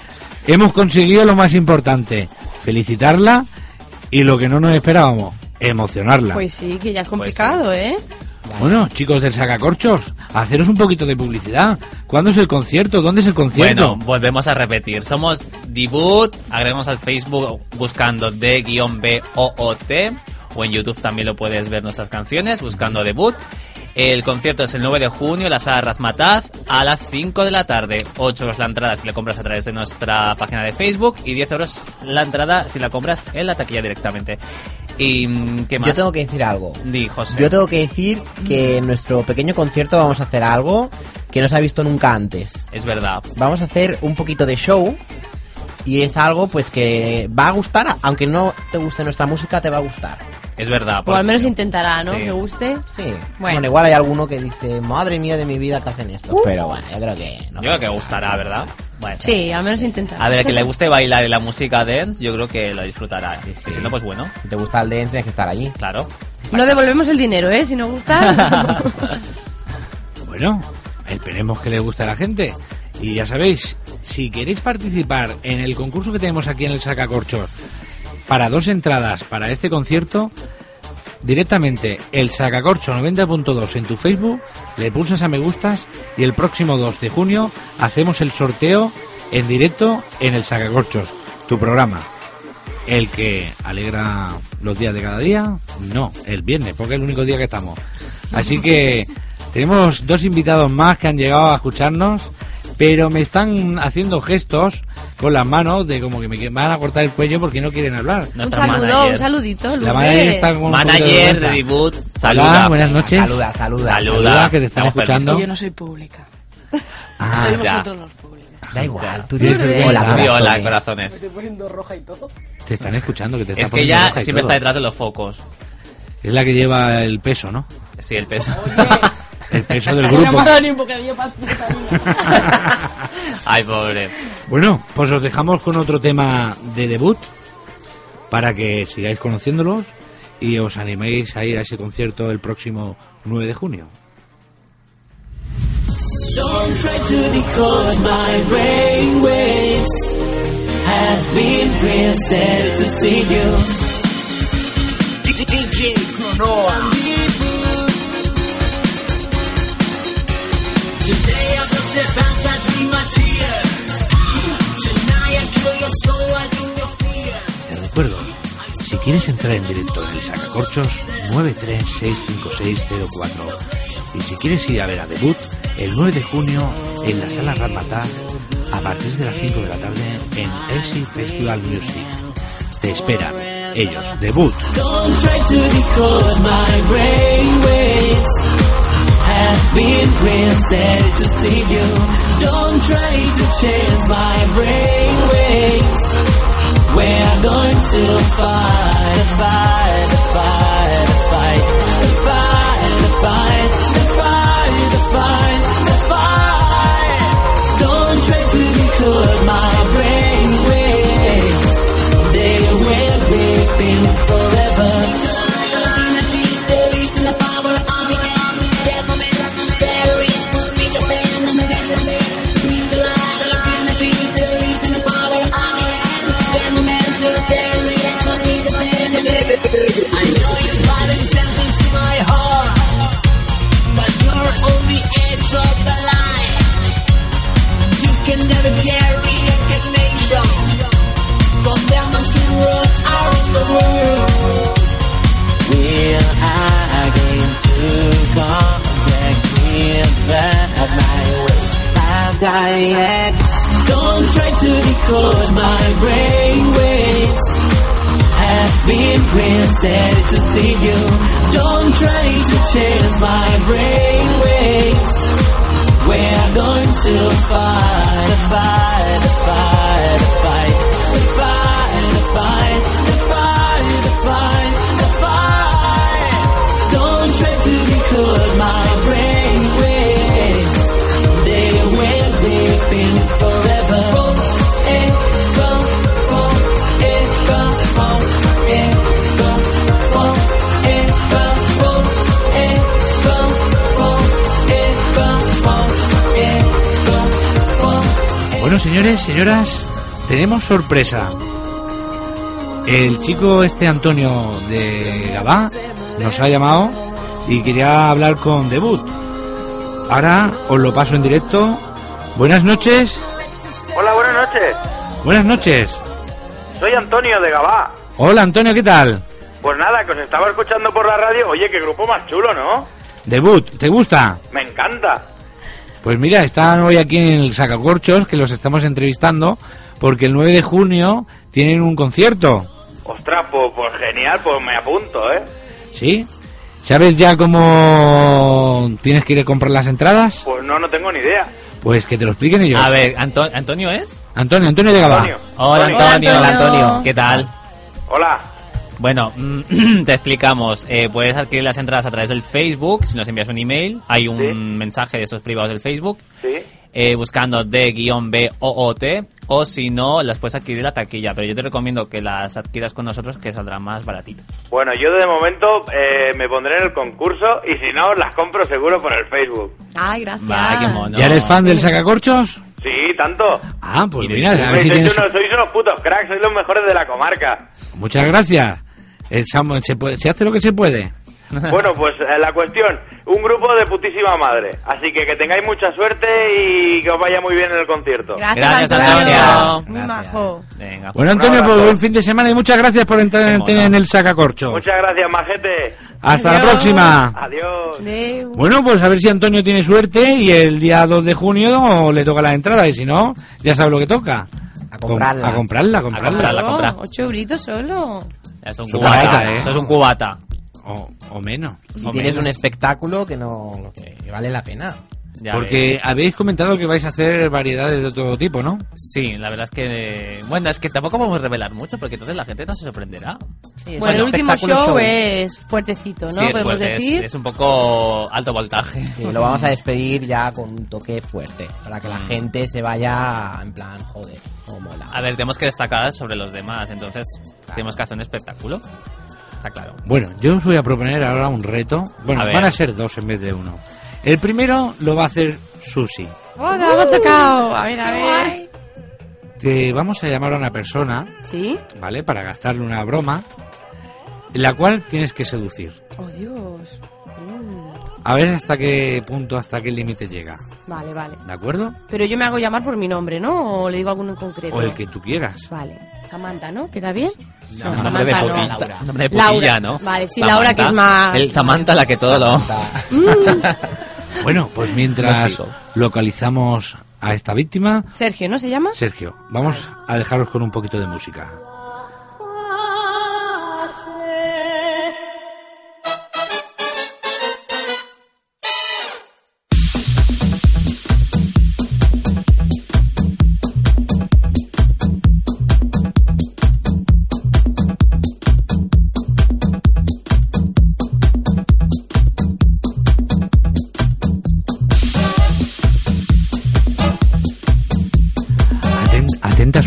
Hemos conseguido lo más importante, felicitarla y lo que no nos esperábamos, emocionarla. Pues sí, que ya es complicado, ¿eh? Bueno, chicos del Sacacorchos, haceros un poquito de publicidad. ¿Cuándo es el concierto? ¿Dónde es el concierto? Bueno, volvemos a repetir. Somos Debut. Agregamos al Facebook buscando D-B-O-O-T. O en YouTube también lo puedes ver nuestras canciones buscando Debut. El concierto es el 9 de junio en la sala Razmataz a las 5 de la tarde. 8 euros la entrada si la compras a través de nuestra página de Facebook y 10 euros la entrada si la compras en la taquilla directamente. ¿Y mm, qué más? Yo tengo que decir algo. Di, José. Yo tengo que decir que en nuestro pequeño concierto vamos a hacer algo que no se ha visto nunca antes. Es verdad. Vamos a hacer un poquito de show y es algo pues que va a gustar, aunque no te guste nuestra música, te va a gustar. Es verdad. O al menos intentará, ¿no? Sí. Que guste. Sí. Bueno. Bueno. igual hay alguno que dice, madre mía de mi vida que hacen esto. Pero bueno, yo creo que no. Yo creo que gustará, ¿verdad? Bueno. Sí, al menos intentará. A ver, a que le guste bailar y la música dance, yo creo que lo disfrutará. Y si no, pues bueno. Si te gusta el dance, tienes que estar allí. Claro. No devolvemos el dinero, ¿eh? Si no gusta. Bueno, esperemos que le guste a la gente. Y ya sabéis, si queréis participar en el concurso que tenemos aquí en el Sacacorchos para dos entradas para este concierto, directamente el Sacacorcho 90.2 en tu Facebook, le pulsas a me gustas y el próximo 2 de junio hacemos el sorteo en directo en el Sacacorchos, tu programa. El que alegra los días de cada día, no, el viernes, porque es el único día que estamos. Así que tenemos dos invitados más que han llegado a escucharnos, pero me están haciendo gestos con las manos de como que me van a cortar el cuello porque no quieren hablar. un saludo, un saludito. La Lourdes. manager está con Manager de debut, Hola, saluda. buenas noches. Saluda, Saluda, que te están escuchando. Yo no soy pública. Ah, Sois vosotros los públicos. Da igual, tú Sí, es dices verdad. hola, corazones. Me estoy poniendo roja y todo. Te están escuchando, que te está Es que ya siempre todo. está detrás de los focos. Es la que lleva el peso, ¿no? Sí, el peso. El peso del No me grupo. ha dado ni un bocadillo para Ay, pobre. Bueno, pues os dejamos con otro tema de debut para que sigáis conociéndolos y os animéis a ir a ese concierto el próximo 9 de junio. Don't try to decode my brain waves. Have been preset to see you. DJ. Te recuerdo, si quieres entrar en directo en el Sacacorchos 9365604 y si quieres ir a ver a debut el 9 de junio en la sala Ramatá a partir de las 5 de la tarde en ESI Festival Music. Te esperan ellos, debut. Don't Have been preset to see you. Don't try to change my brain waves. We're going to fight, fight, I've died. Don't try to decode my brain waves. Have been preset to see you. Don't try to change my brain waves. We're going to fight, fight, fight, señores, señoras, tenemos sorpresa. El chico este Antonio de Gabá nos ha llamado y quería hablar con Debut. Ahora os lo paso en directo. Buenas noches. Hola, buenas noches. Buenas noches. Soy Antonio de Gabá. Hola Antonio, ¿qué tal? Pues nada, que os estaba escuchando por la radio. Oye, qué grupo más chulo, ¿no? Debut, ¿te gusta? Me encanta. Pues mira, están hoy aquí en el Sacacorchos, que los estamos entrevistando, porque el 9 de junio tienen un concierto. Ostras, pues, pues genial, pues me apunto, ¿eh? ¿Sí? ¿Sabes ya cómo tienes que ir a comprar las entradas? Pues no, no tengo ni idea. Pues que te lo expliquen ellos. A ver, Anto- ¿Antonio es? Antonio, Antonio de Gabá. Antonio. Hola Antonio. Antonio. Hola, Antonio. ¿Qué tal? Hola. Bueno, mm, te explicamos. Eh, puedes adquirir las entradas a través del Facebook. Si nos envías un email, hay un Sí. mensaje de esos privados del Facebook. Sí. eh, buscando D-B-O-O-T. O si no, las puedes adquirir en la taquilla. Pero yo te recomiendo que las adquieras con nosotros, que saldrán más baratitas. Bueno, yo de momento eh, me pondré en el concurso y si no, las compro seguro por el Facebook. Ay, gracias. Va, qué mono. ¿Ya eres fan del Sacacorchos? Sí, tanto. Ah, pues mira, a ver si sois, tienes... unos, sois unos putos cracks, sois los mejores de la comarca. Muchas gracias. Eh, se, puede- se hace lo que se puede. Bueno, pues eh, la cuestión, un grupo de putísima madre. Así que que tengáis mucha suerte y que os vaya muy bien en el concierto. Gracias, Gracias, Antonio. Antonio. Muy majo. Venga, Bueno, Un Antonio, pues abrazo. buen fin de semana y muchas gracias por entrar en, el Sacacorchos. Muchas gracias, majete. Hasta la próxima. Adiós. Bueno, pues a ver si Antonio tiene suerte y el día 2 de junio le toca la entrada y si no, ya sabe lo que toca. A comprarla. A comprarla, a comprarla. comprarla. Oh, compra. ocho euritos solo. Es un cubata, cubata, ¿eh? Eso es un cubata. O, o menos. Y O tienes menos. un espectáculo que no que vale la pena. Ya Porque habéis comentado que vais a hacer variedades de todo tipo, ¿no? Sí, la verdad es que... Bueno, es que tampoco podemos revelar mucho porque entonces la gente no se sorprenderá. Bueno, el último show es fuertecito, ¿no? Sí, es Podemos fuerte, es- decir. Es, un poco alto voltaje. Sí, lo vamos a despedir ya con un toque fuerte, para que la Mm. gente se vaya en plan, joder. A ver, tenemos que destacar sobre los demás, entonces tenemos que hacer un espectáculo. Está claro. Bueno, yo os voy a proponer ahora un reto. Bueno, van a ser dos en vez de uno. El primero lo va a hacer Susi. ¡Oh, me ha tocado! A ver, a ver. Te vamos a llamar a una persona, ¿Sí? ¿vale? Para gastarle una broma, la cual tienes que seducir. Oh, Dios. Mm. A ver hasta qué punto, hasta qué límite llega. Vale, vale. ¿De acuerdo? Pero yo me hago llamar por mi nombre, ¿no? ¿O le digo alguno en concreto? O el que tú quieras. Vale. Samantha, ¿no? ¿Queda bien? No, de Samantha no. putilla, nombre de Laura. putilla, ¿no? Vale, sí, Laura, que es más... El Samantha, la que todo lo... Bueno, pues mientras No localizamos a esta víctima, Sergio, ¿no se llama? Sergio, vamos a dejaros con un poquito de música.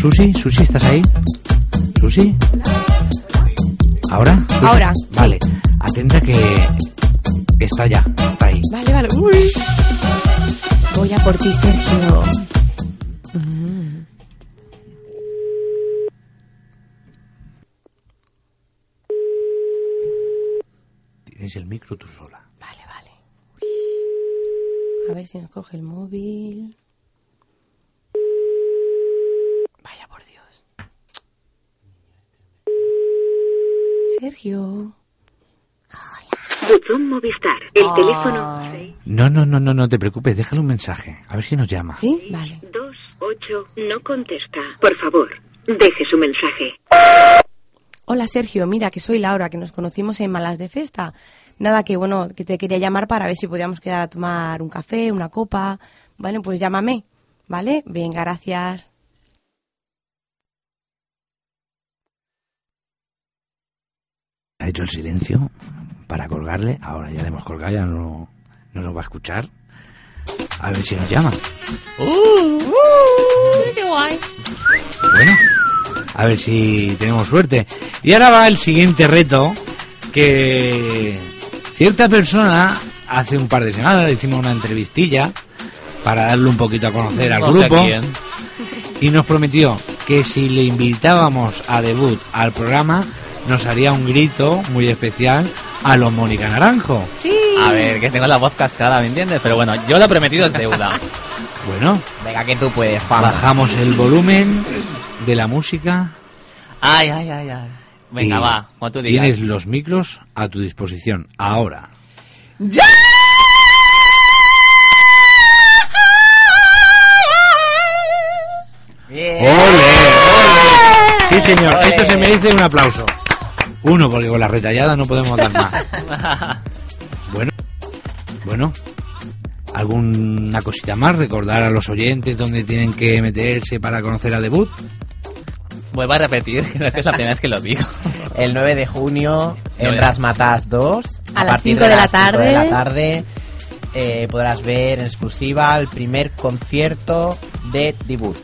Susi. Susi, ¿estás ahí? Susi. ¿Ahora? Susi. Ahora. Vale. Atenta que está ya, está ahí. Vale, vale. Uy. Voy a por ti, Sergio. Mm. Tienes el micro tú sola. Vale, vale. A ver si nos coge el móvil. Vaya por Dios. Sergio. Buzón Movistar. El Ah. teléfono No, no, no, no, no te preocupes, déjale un mensaje. A ver si nos llama. ¿Sí? Vale. 28 no contesta. Por favor, deje su mensaje. Hola Sergio, mira que soy Laura, que nos conocimos en Malas de Festa. Nada, que bueno, que te quería llamar para ver si podíamos quedar a tomar un café, una copa. Bueno, pues llámame, ¿vale? Venga, gracias. Ha hecho el silencio para colgarle. Ahora ya le hemos colgado, ya no, no nos va a escuchar. A ver si nos llama. ¡Uh! ¡Qué guay! Bueno, a ver si tenemos suerte. Y ahora va el siguiente reto que cierta persona hace un par de semanas le hicimos una entrevistilla para darle un poquito a conocer al No grupo quién. y nos prometió que si le invitábamos a debut al programa nos haría un grito muy especial a los Mónica Naranjo. Sí. A ver, que tengo la voz cascada, ¿me entiendes? Pero bueno, yo lo he prometido es deuda. Bueno, Venga, que tú puedes, Juan. bajamos el volumen de la música. Ay, ay, ay, ay. Venga, y va, cuando tú digas. Tienes los micros a tu disposición ahora. ¡Ya! ¡Ole! ¡Ole! Sí, señor, Ole. esto se merece un aplauso. Uno, porque con la retallada no podemos dar más. Bueno, bueno, ¿alguna cosita más? ¿Recordar a los oyentes dónde tienen que meterse para conocer a debut? Vuelvo a repetir, creo que es la primera vez que lo digo. El 9 de junio en. Rasmatas 2. A las partir cinco de la las cinco tarde. de la tarde eh, podrás ver en exclusiva el primer concierto de debut.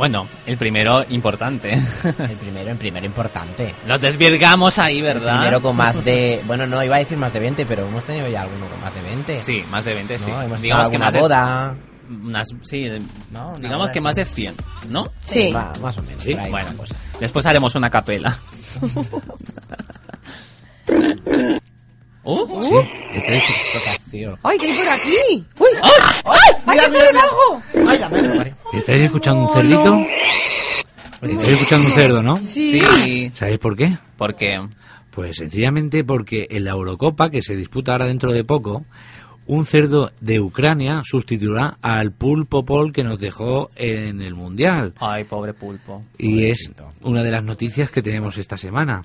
Bueno, el primero importante. El primero, el primero importante. Los desvirgamos ahí, El ¿verdad? primero con más de... Bueno, no, iba a decir más de 20, pero hemos tenido ya alguno con más de 20. Sí, más de 20, sí. Digamos que más una de... boda. Unas, sí, ¿no? Una digamos boda que más de 100, ¿no? Sí. Va, más o menos. Sí, bueno. Después haremos una capela. ¿Oh? Sí, estáis- Tocación. ¡Ay, qué hay por aquí! ¡Uy! ¡Ay! ¡Ay, que está debajo! Ay, la madre. ¿Estáis escuchando un cerdito? Estáis escuchando un cerdo, ¿no? Sí. Sí. ¿Sabéis por qué? Porque... Pues sencillamente porque en la Eurocopa, que se disputa ahora dentro de poco, un cerdo de Ucrania sustituirá al pulpo pol que nos dejó en el Mundial. Ay, pobre pulpo. Y es una de las noticias que tenemos esta semana.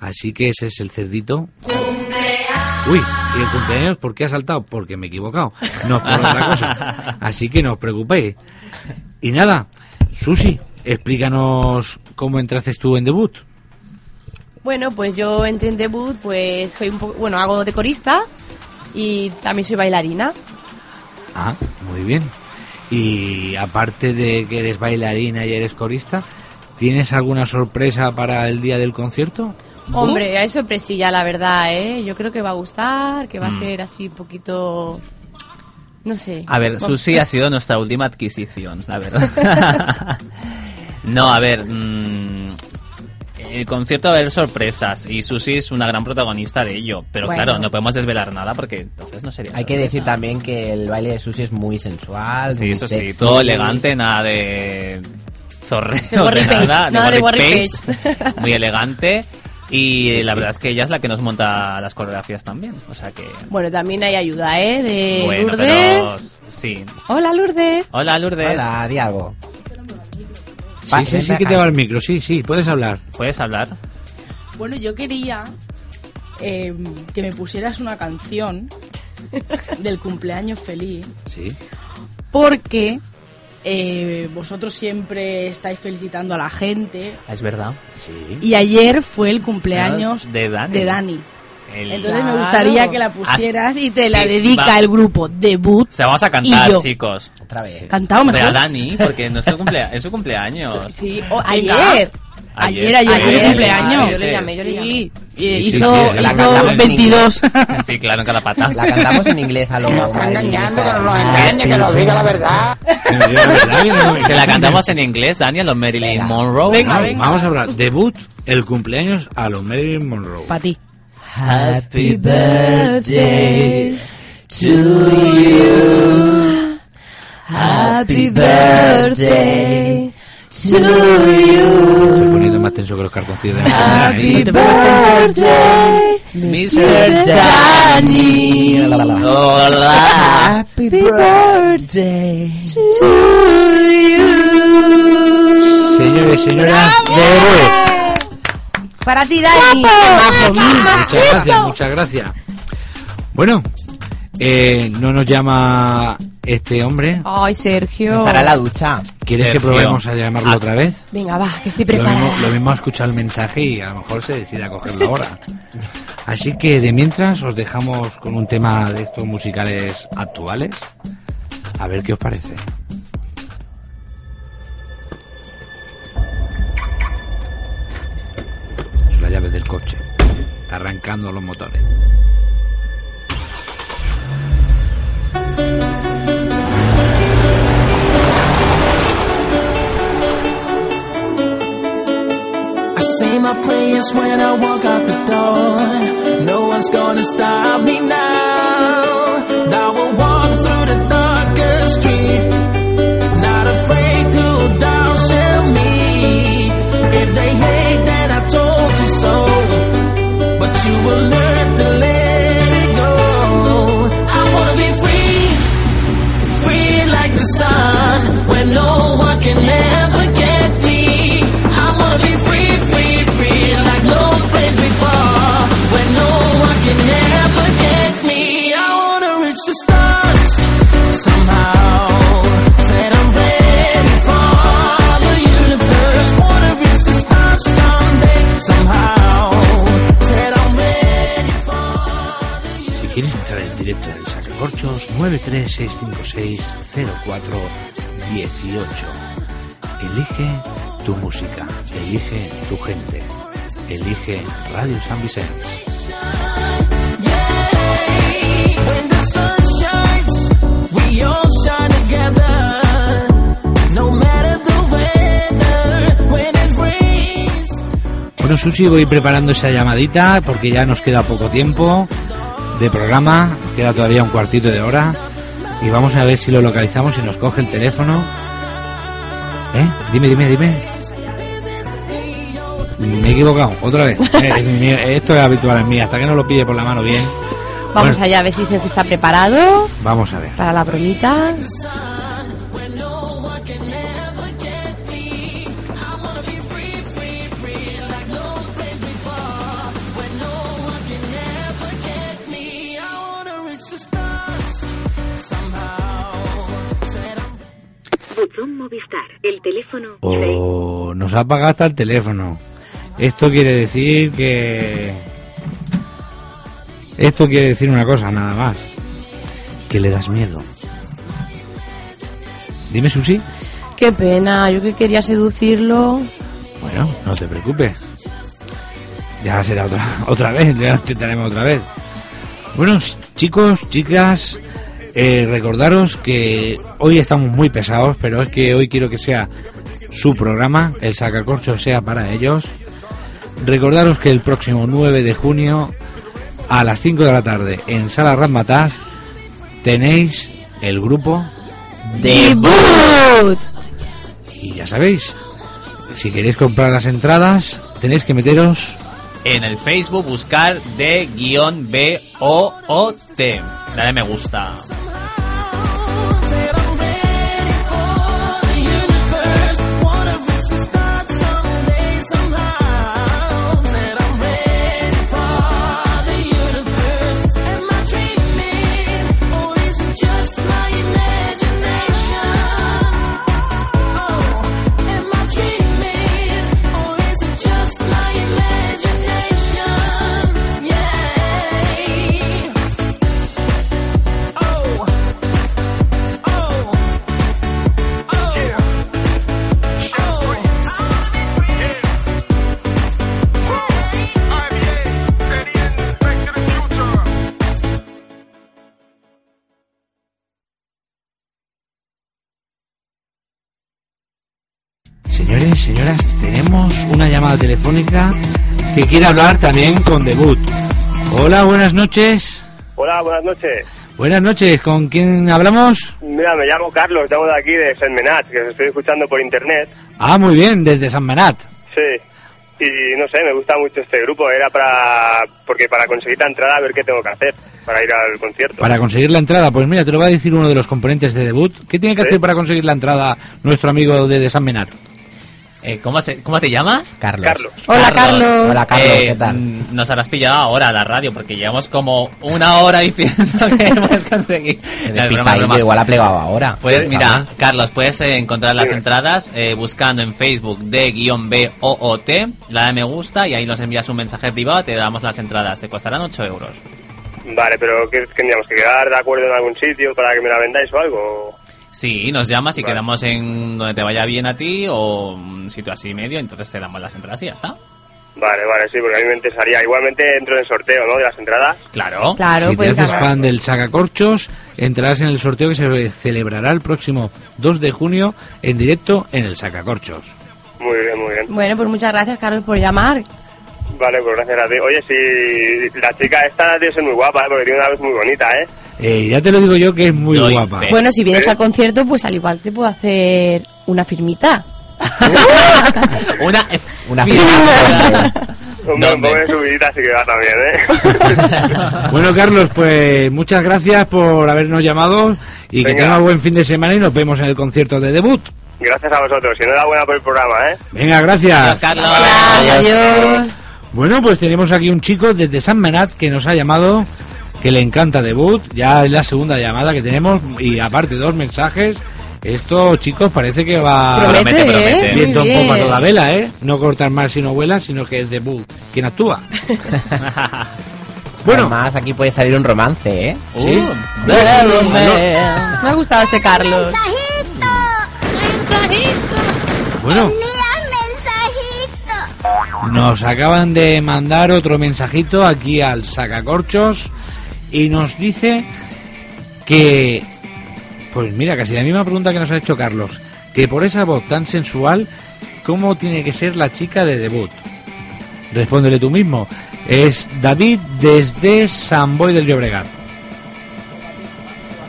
Así que ese es el cerdito. Cumpleaños Uy, ¿y el cumpleaños por qué ha saltado? Porque me he equivocado. No es por otra cosa. Así que no os preocupéis. Y nada, Susi, explícanos cómo entraste tú en debut. Bueno, pues yo entré en debut, pues soy un poco, bueno, hago de corista y también soy bailarina. Ah, muy bien. Y aparte de que eres bailarina y eres corista, ¿tienes alguna sorpresa para el día del concierto? Hombre, hay sorpresilla, la verdad, ¿eh? Yo creo que va a gustar, que va a Mm. ser así un poquito... No sé. A ver. Susi ha sido nuestra última adquisición, la verdad. no, a ver, mm, el concierto va a haber sorpresas y Susi es una gran protagonista de ello, pero Bueno. claro, no podemos desvelar nada porque entonces no sería. Hay que decir también que el baile de Susi es muy sensual. Sí, muy eso sí, todo elegante, nada de zorreo, De Warrior de Page, nada, nada de Page, muy elegante. Y la verdad es que ella es la que nos monta las coreografías también. O sea que. Bueno, también hay ayuda, ¿eh? De bueno, Lourdes. pero. Sí. Hola, Lourdes. Hola, Lourdes. Hola, di algo. Sí, sí, sí que te va el micro, sí, sí, puedes hablar. ¿Puedes hablar? Bueno, yo quería eh, que me pusieras una canción del cumpleaños feliz. Sí. Porque eh, vosotros siempre estáis felicitando a la gente. Es verdad. Sí. Y ayer fue el cumpleaños de Dani. de Dani. El- Entonces me gustaría que la pusieras y te la dedica va. el grupo Debut. Se vamos a y cantar, yo. chicos. Otra vez. Cantado mejor. a Dani, porque no es su, cumplea- es su cumpleaños. Sí, o- Venga. Ayer. Ayer, ayer, fue su cumpleaños. Yo le llamé, yo le llamé. Sí, y Sí, sí, hizo, sí, la hizo cantamos en 22. Sí, claro, en cada pata. La cantamos en inglés a lo madre mía. que nos diga la verdad. Que la cantamos en inglés, Daniel, los Marilyn Monroe. Venga, Ah, venga. Vamos a hablar. Debut, el cumpleaños a los Marilyn Monroe. Para ti. Happy birthday to you. Happy birthday Estoy poniendo más tenso que los cartoncillos de Happy birthday, Mr. Danny. Hola. Happy birthday to you. Señores, señoras, debut. Para ti, Dani. Muchas gracias, muchas gracias. Bueno, eh, no nos llama este hombre. Ay, Sergio. Estará en la ducha. ¿Quieres que probemos a llamarlo otra vez? Venga, va, que estoy Lo mismo, preparada. lo mismo ha escuchado el mensaje y a lo mejor se decide a cogerlo ahora. Así que de mientras os dejamos con un tema de estos musicales actuales. A ver qué os parece. Es la llave del coche. Está arrancando los motores. I say my prayers when I walk out the door. No one's gonna stop me now. Now I walk 936560418. Elige tu música, elige tu gente, elige Radio San Vicente. Bueno, Susi, voy preparando esa llamadita porque ya nos queda poco tiempo de programa, nos queda todavía un cuartito de hora y vamos a ver si lo localizamos y nos coge el teléfono. ¿Eh? Dime, dime, dime. Me he equivocado, otra vez. Eh, Esto es habitual en mí, hasta que no lo pille por la mano bien. Vamos Bueno, allá a ver si Sergio está preparado Vamos a ver. para la bromita. El teléfono O nos ha pagado hasta el teléfono. Esto quiere decir que... Esto quiere decir una cosa, nada más. Que le das miedo. Dime, Susi. Qué pena, yo que quería seducirlo. Bueno, no te preocupes. Ya será otra, otra vez, ya lo intentaremos otra vez. Bueno, chicos, chicas, eh, recordaros que hoy estamos muy pesados, pero es que hoy quiero que sea su programa, el sacacorcho sea para ellos. Recordaros que el próximo 9 de junio a las 5 de la tarde en Sala Razmataz tenéis el grupo ¡Debut! y ya sabéis, si queréis comprar las entradas tenéis que meteros En el Facebook buscar de guion B O O T. Dale me gusta. Señoras, tenemos una llamada telefónica que quiere hablar también con Debut. Hola, buenas noches. Hola, buenas noches. Buenas noches, ¿con quién hablamos? Mira, me llamo Carlos, llamo de aquí de Senmenat, que os estoy escuchando por internet. Ah, muy bien, desde San Menat. Sí. Y no sé, me gusta mucho este grupo. Era para. Porque para conseguir la entrada, a ver qué tengo que hacer para ir al concierto. Para conseguir la entrada, pues mira, te lo va a decir uno de los componentes de Debut. ¿Qué tiene que Sí. hacer para conseguir la entrada nuestro amigo de, de San Menat? Eh, ¿cómo, se- ¿Cómo te llamas? Carlos. Carlos. Hola, Carlos. Hola, Carlos, Eh, ¿qué tal? Nos habrás pillado ahora a la radio porque llevamos como una hora diciendo que puedes conseguir. Que No, broma, broma. igual ha plegado ahora. Pues Sí. mira, Carlos, puedes eh, encontrar las entradas eh, buscando en Facebook de guion B O O T, la de me gusta y ahí nos envías un mensaje privado, te damos las entradas, te costarán 8 euros. Vale, pero ¿qué qué tendríamos que quedar de acuerdo en algún sitio para que me la vendáis o algo? Sí, nos llamas y Vale. quedamos en donde te vaya bien a ti o un sitio así medio, entonces te damos las entradas y ya está. Vale, vale, sí, porque a mí me interesaría. Igualmente entro en el sorteo, ¿no? De las entradas. Claro. Claro, si te pues haces ganar. fan del Sacacorchos, entrarás en el sorteo que se celebrará el próximo 2 de junio en directo en el Sacacorchos. Muy bien, muy bien. Bueno, pues muchas gracias, Carlos, por llamar. Vale, pues gracias a ti. Oye, si la chica esta debe ser muy guapa, ¿eh? porque tiene una voz muy bonita, ¿eh? Eh, ya te lo digo yo que es muy Doy guapa. fe. Bueno, si vienes ¿Sí? al concierto, pues al igual te puedo hacer una firmita. Una Una firma. Hombre, un ¿Dónde? poco de subidita sí que va también, ¿eh? Bueno, Carlos, pues muchas gracias por habernos llamado y que Venga. tengas buen fin de semana y nos vemos en el concierto de debut. gracias a vosotros. Y enhorabuena por el programa, ¿eh? Venga, Adiós, gracias. Carlos. Adiós. Bueno, pues tenemos aquí un chico desde San Menat que nos ha llamado, que le encanta debut. Ya es la segunda llamada que tenemos y aparte dos mensajes. Esto, chicos, parece que va Promete, ¿eh? viento Muy un poco a bien. toda vela, ¿eh? No cortar más si no vuela, sino que es debut quien actúa. Bueno, Además, aquí puede salir un romance, ¿eh? sí. Uh. Me ha gustado este Carlos. Bueno, nos acaban de mandar otro mensajito aquí al sacacorchos y nos dice que, pues mira, casi la misma pregunta que nos ha hecho Carlos, que por esa voz tan sensual, ¿cómo tiene que ser la chica de debut? Respóndele tú mismo. Es David desde San Boy del Llobregat.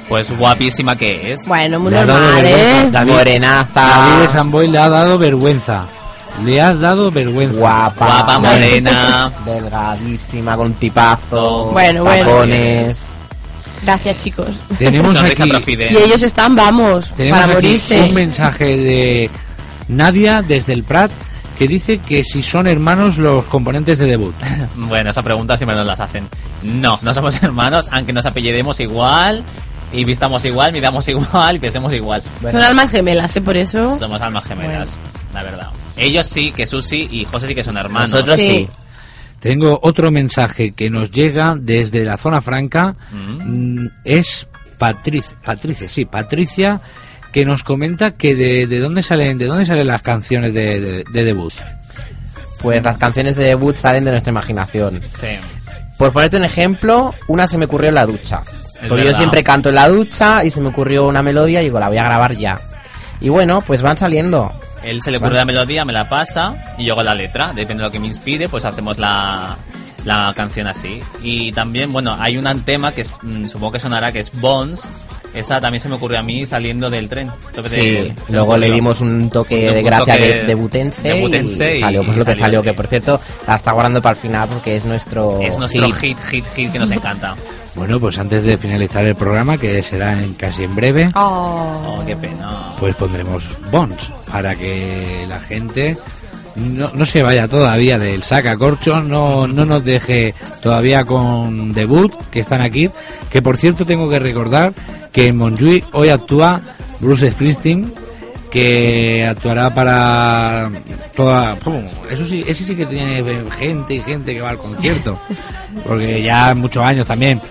Pues guapísima que es. Bueno, muy Le ha dado normal, vergüenza. ¿eh? David, Morenaza. David de San Boy le ha dado vergüenza. Le has dado vergüenza. Guapa. Guapa, morena. Delgadísima, con tipazo. Bueno, bueno. tacones. Gracias, chicos. Tenemos Sonrisa aquí, profide. Y ellos están, vamos, tenemos para aquí morirse. un mensaje de Nadia desde el Prat que dice que si son hermanos los componentes de debut. Bueno, esa pregunta siempre nos las hacen. No, no somos hermanos, aunque nos apellidemos igual y vistamos igual, midamos igual y pensemos igual. Son almas gemelas, ¿eh? Por eso. Somos almas gemelas, la verdad. Ellos sí, que Susi y José sí que son hermanos. Nosotros Sí. sí. Tengo otro mensaje que nos llega desde la zona franca. Mm, Es Patricia, Patricia, sí, Patricia, que nos comenta que de, de dónde salen, de dónde salen las canciones de, de- de debut. Pues las canciones de debut salen de nuestra imaginación. Sí. Por ponerte un ejemplo, una se me ocurrió en la ducha. Porque yo siempre canto en la ducha y se me ocurrió una melodía y digo, la voy a grabar ya. Y bueno, pues van saliendo. Él se le ocurre la melodía, me la pasa y yo hago la letra. Depende de lo que me inspire, pues hacemos la, la canción así. Y también, bueno, hay un tema que es, mm, supongo que sonará, que es Bones. Esa también se me ocurrió a mí saliendo del tren. Sí, me luego le dimos un toque Un de gracia de, de butense, de y salió pues y lo que salió, así. que por cierto la está guardando para el final porque es nuestro Es nuestro hit, hit, hit que nos encanta. Bueno, pues antes de finalizar el programa, que será en, casi en breve, Oh, qué pena. pues pondremos Bonds para que la gente no, no se vaya todavía del sacacorchos, no, no nos deje todavía con debut, que están aquí. Que por cierto tengo que recordar que en Montjuic hoy actúa Bruce Springsteen, que actuará para toda... ¡pum! Eso sí, ese sí que tiene gente y gente que va al concierto, porque ya muchos años también.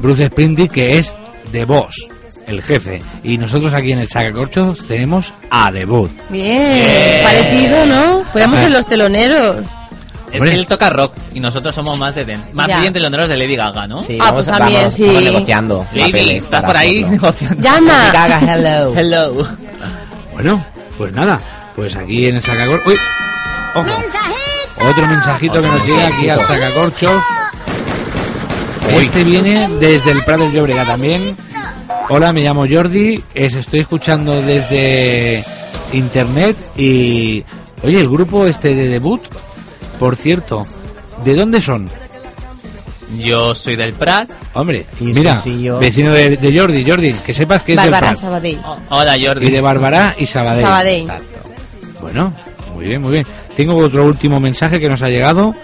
Bruce Springsteen, que es The Boss, el jefe. Y nosotros aquí en el Sacacorchos tenemos a Debut. Bien, parecido, ¿no? Podríamos ser los teloneros. Es que él toca rock y nosotros somos más de dance. Más Ya. bien teloneros de Lady Gaga, ¿no? Sí, Ah, vamos, pues también, vamos- sí. vamos negociando. la Lady, estás por ahí negociando. Llama. Gaga, hello. Hello. Bueno, pues nada, pues aquí en el Sacacorchos... ¡Uy! ¡Ojo! Otro mensajito que nos llega aquí al Sacacorchos. Este viene desde el Prado del Llobrega también. Hola, me llamo Jordi, es, estoy escuchando desde internet y... Oye, el grupo este de debut, por cierto, ¿de dónde son? Yo soy del Prat. Hombre, Sí, mira, sí, sí, yo- vecino de, de Jordi, Jordi, que sepas que es del Bárbara Prat. Sabadell. Hola, Jordi. Y de Barbará y Sabadell. Sabadell. Bueno, muy bien, muy bien. Tengo otro último mensaje que nos ha llegado.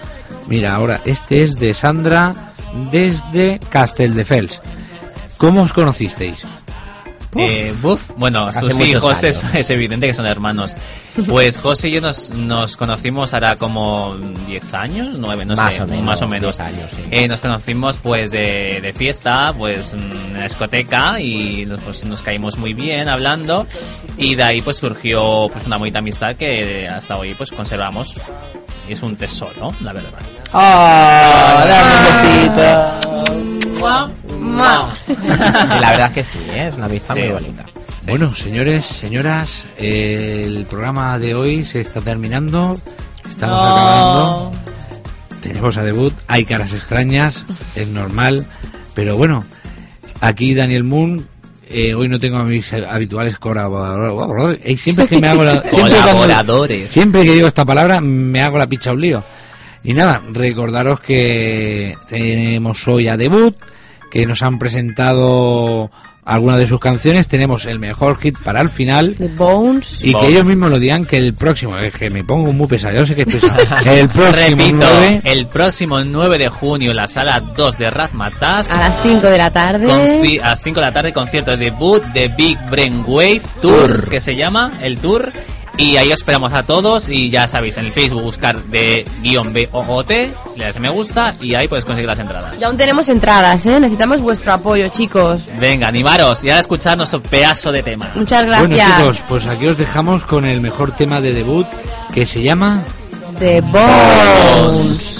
Mira, ahora, este es de Sandra desde Casteldefels. ¿Cómo os conocisteis? Eh. Bueno, Hace Susi y José años. es, es evidente que son hermanos. Pues José y yo nos, nos conocimos hará como 10 años, 9, no Más sé, o menos, más o menos. 10 años, sí. Eh, nos conocimos pues de, de fiesta, pues en la discoteca y nos, pues, nos caímos muy bien hablando y de ahí pues surgió pues una bonita amistad que hasta hoy pues conservamos. Es un tesoro, la verdad. ¡Oh! Dame un besito. La verdad que sí, ¿eh? es una Sí. muy bonita. Bueno, señores, señoras, eh, el programa de hoy se está terminando. Estamos No. acabando. Tenemos a debut, hay caras extrañas, es normal. Pero bueno, aquí Daniel Moon. eh, hoy no tengo a mis habituales colaboradores. Y siempre que me hago la, siempre cuando- Colaboradores. Siempre que digo esta palabra me hago la picha un lío. Y nada, recordaros que tenemos hoy a debut, que nos han presentado algunas de sus canciones, tenemos el mejor hit para el final. The Bones. y que ellos mismos lo digan que el próximo, es que me pongo muy pesado, yo sé que es pesado, el próximo Repito, 9 el próximo 9 de junio en la sala 2 de Razmataz. A las 5 de la tarde. Conci- a las 5 de la tarde, concierto de debut de Big Brain Wave Tour, que se llama el Tour. Y ahí os esperamos a todos. Y ya sabéis, en el Facebook buscar de guion BOOT, le das me gusta y ahí podéis conseguir las entradas. Y aún tenemos entradas, ¿eh? Necesitamos vuestro apoyo, chicos. Venga, animaros y ahora escuchar nuestro pedazo de tema. Muchas gracias. Bueno chicos, pues aquí os dejamos con el mejor tema de debut que se llama The Bones.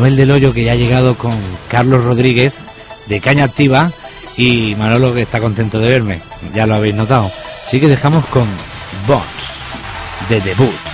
Manuel del Hoyo que ya ha llegado con Carlos Rodríguez de Caña Activa y Manolo que está contento de verme, ya lo habéis notado. Así que dejamos con Bones de debut.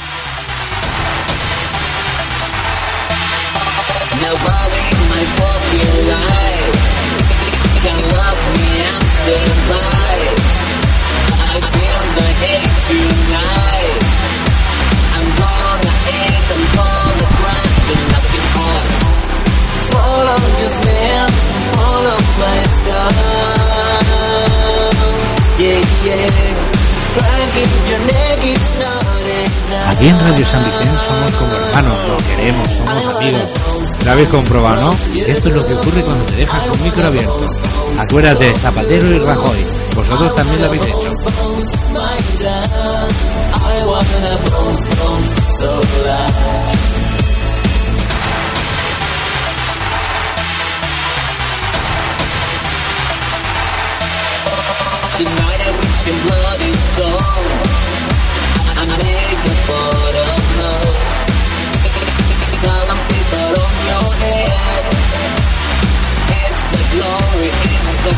En Radio San Vicente somos como hermanos, nos queremos, somos amigos. Lo habéis comprobado, ¿no? Esto es lo que ocurre cuando te dejas un micro abierto. Acuérdate, Zapatero y Rajoy. Vosotros también lo habéis hecho.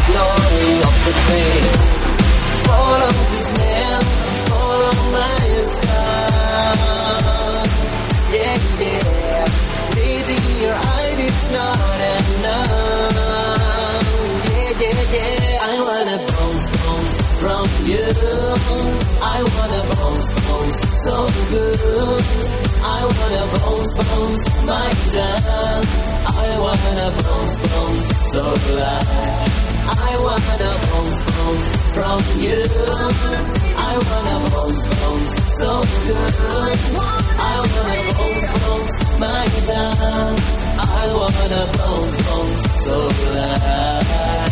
Glory of the follow my. Yeah, yeah. Your eye is not enough. Yeah, yeah, yeah. I wanna from you. I wanna so good. I wanna my dad. I wanna bounce, bounce so glad. I wanna bounce, bounce from you. I wanna bounce, bounce so good. I wanna bounce, bounce my dad. I wanna bounce, bounce so glad.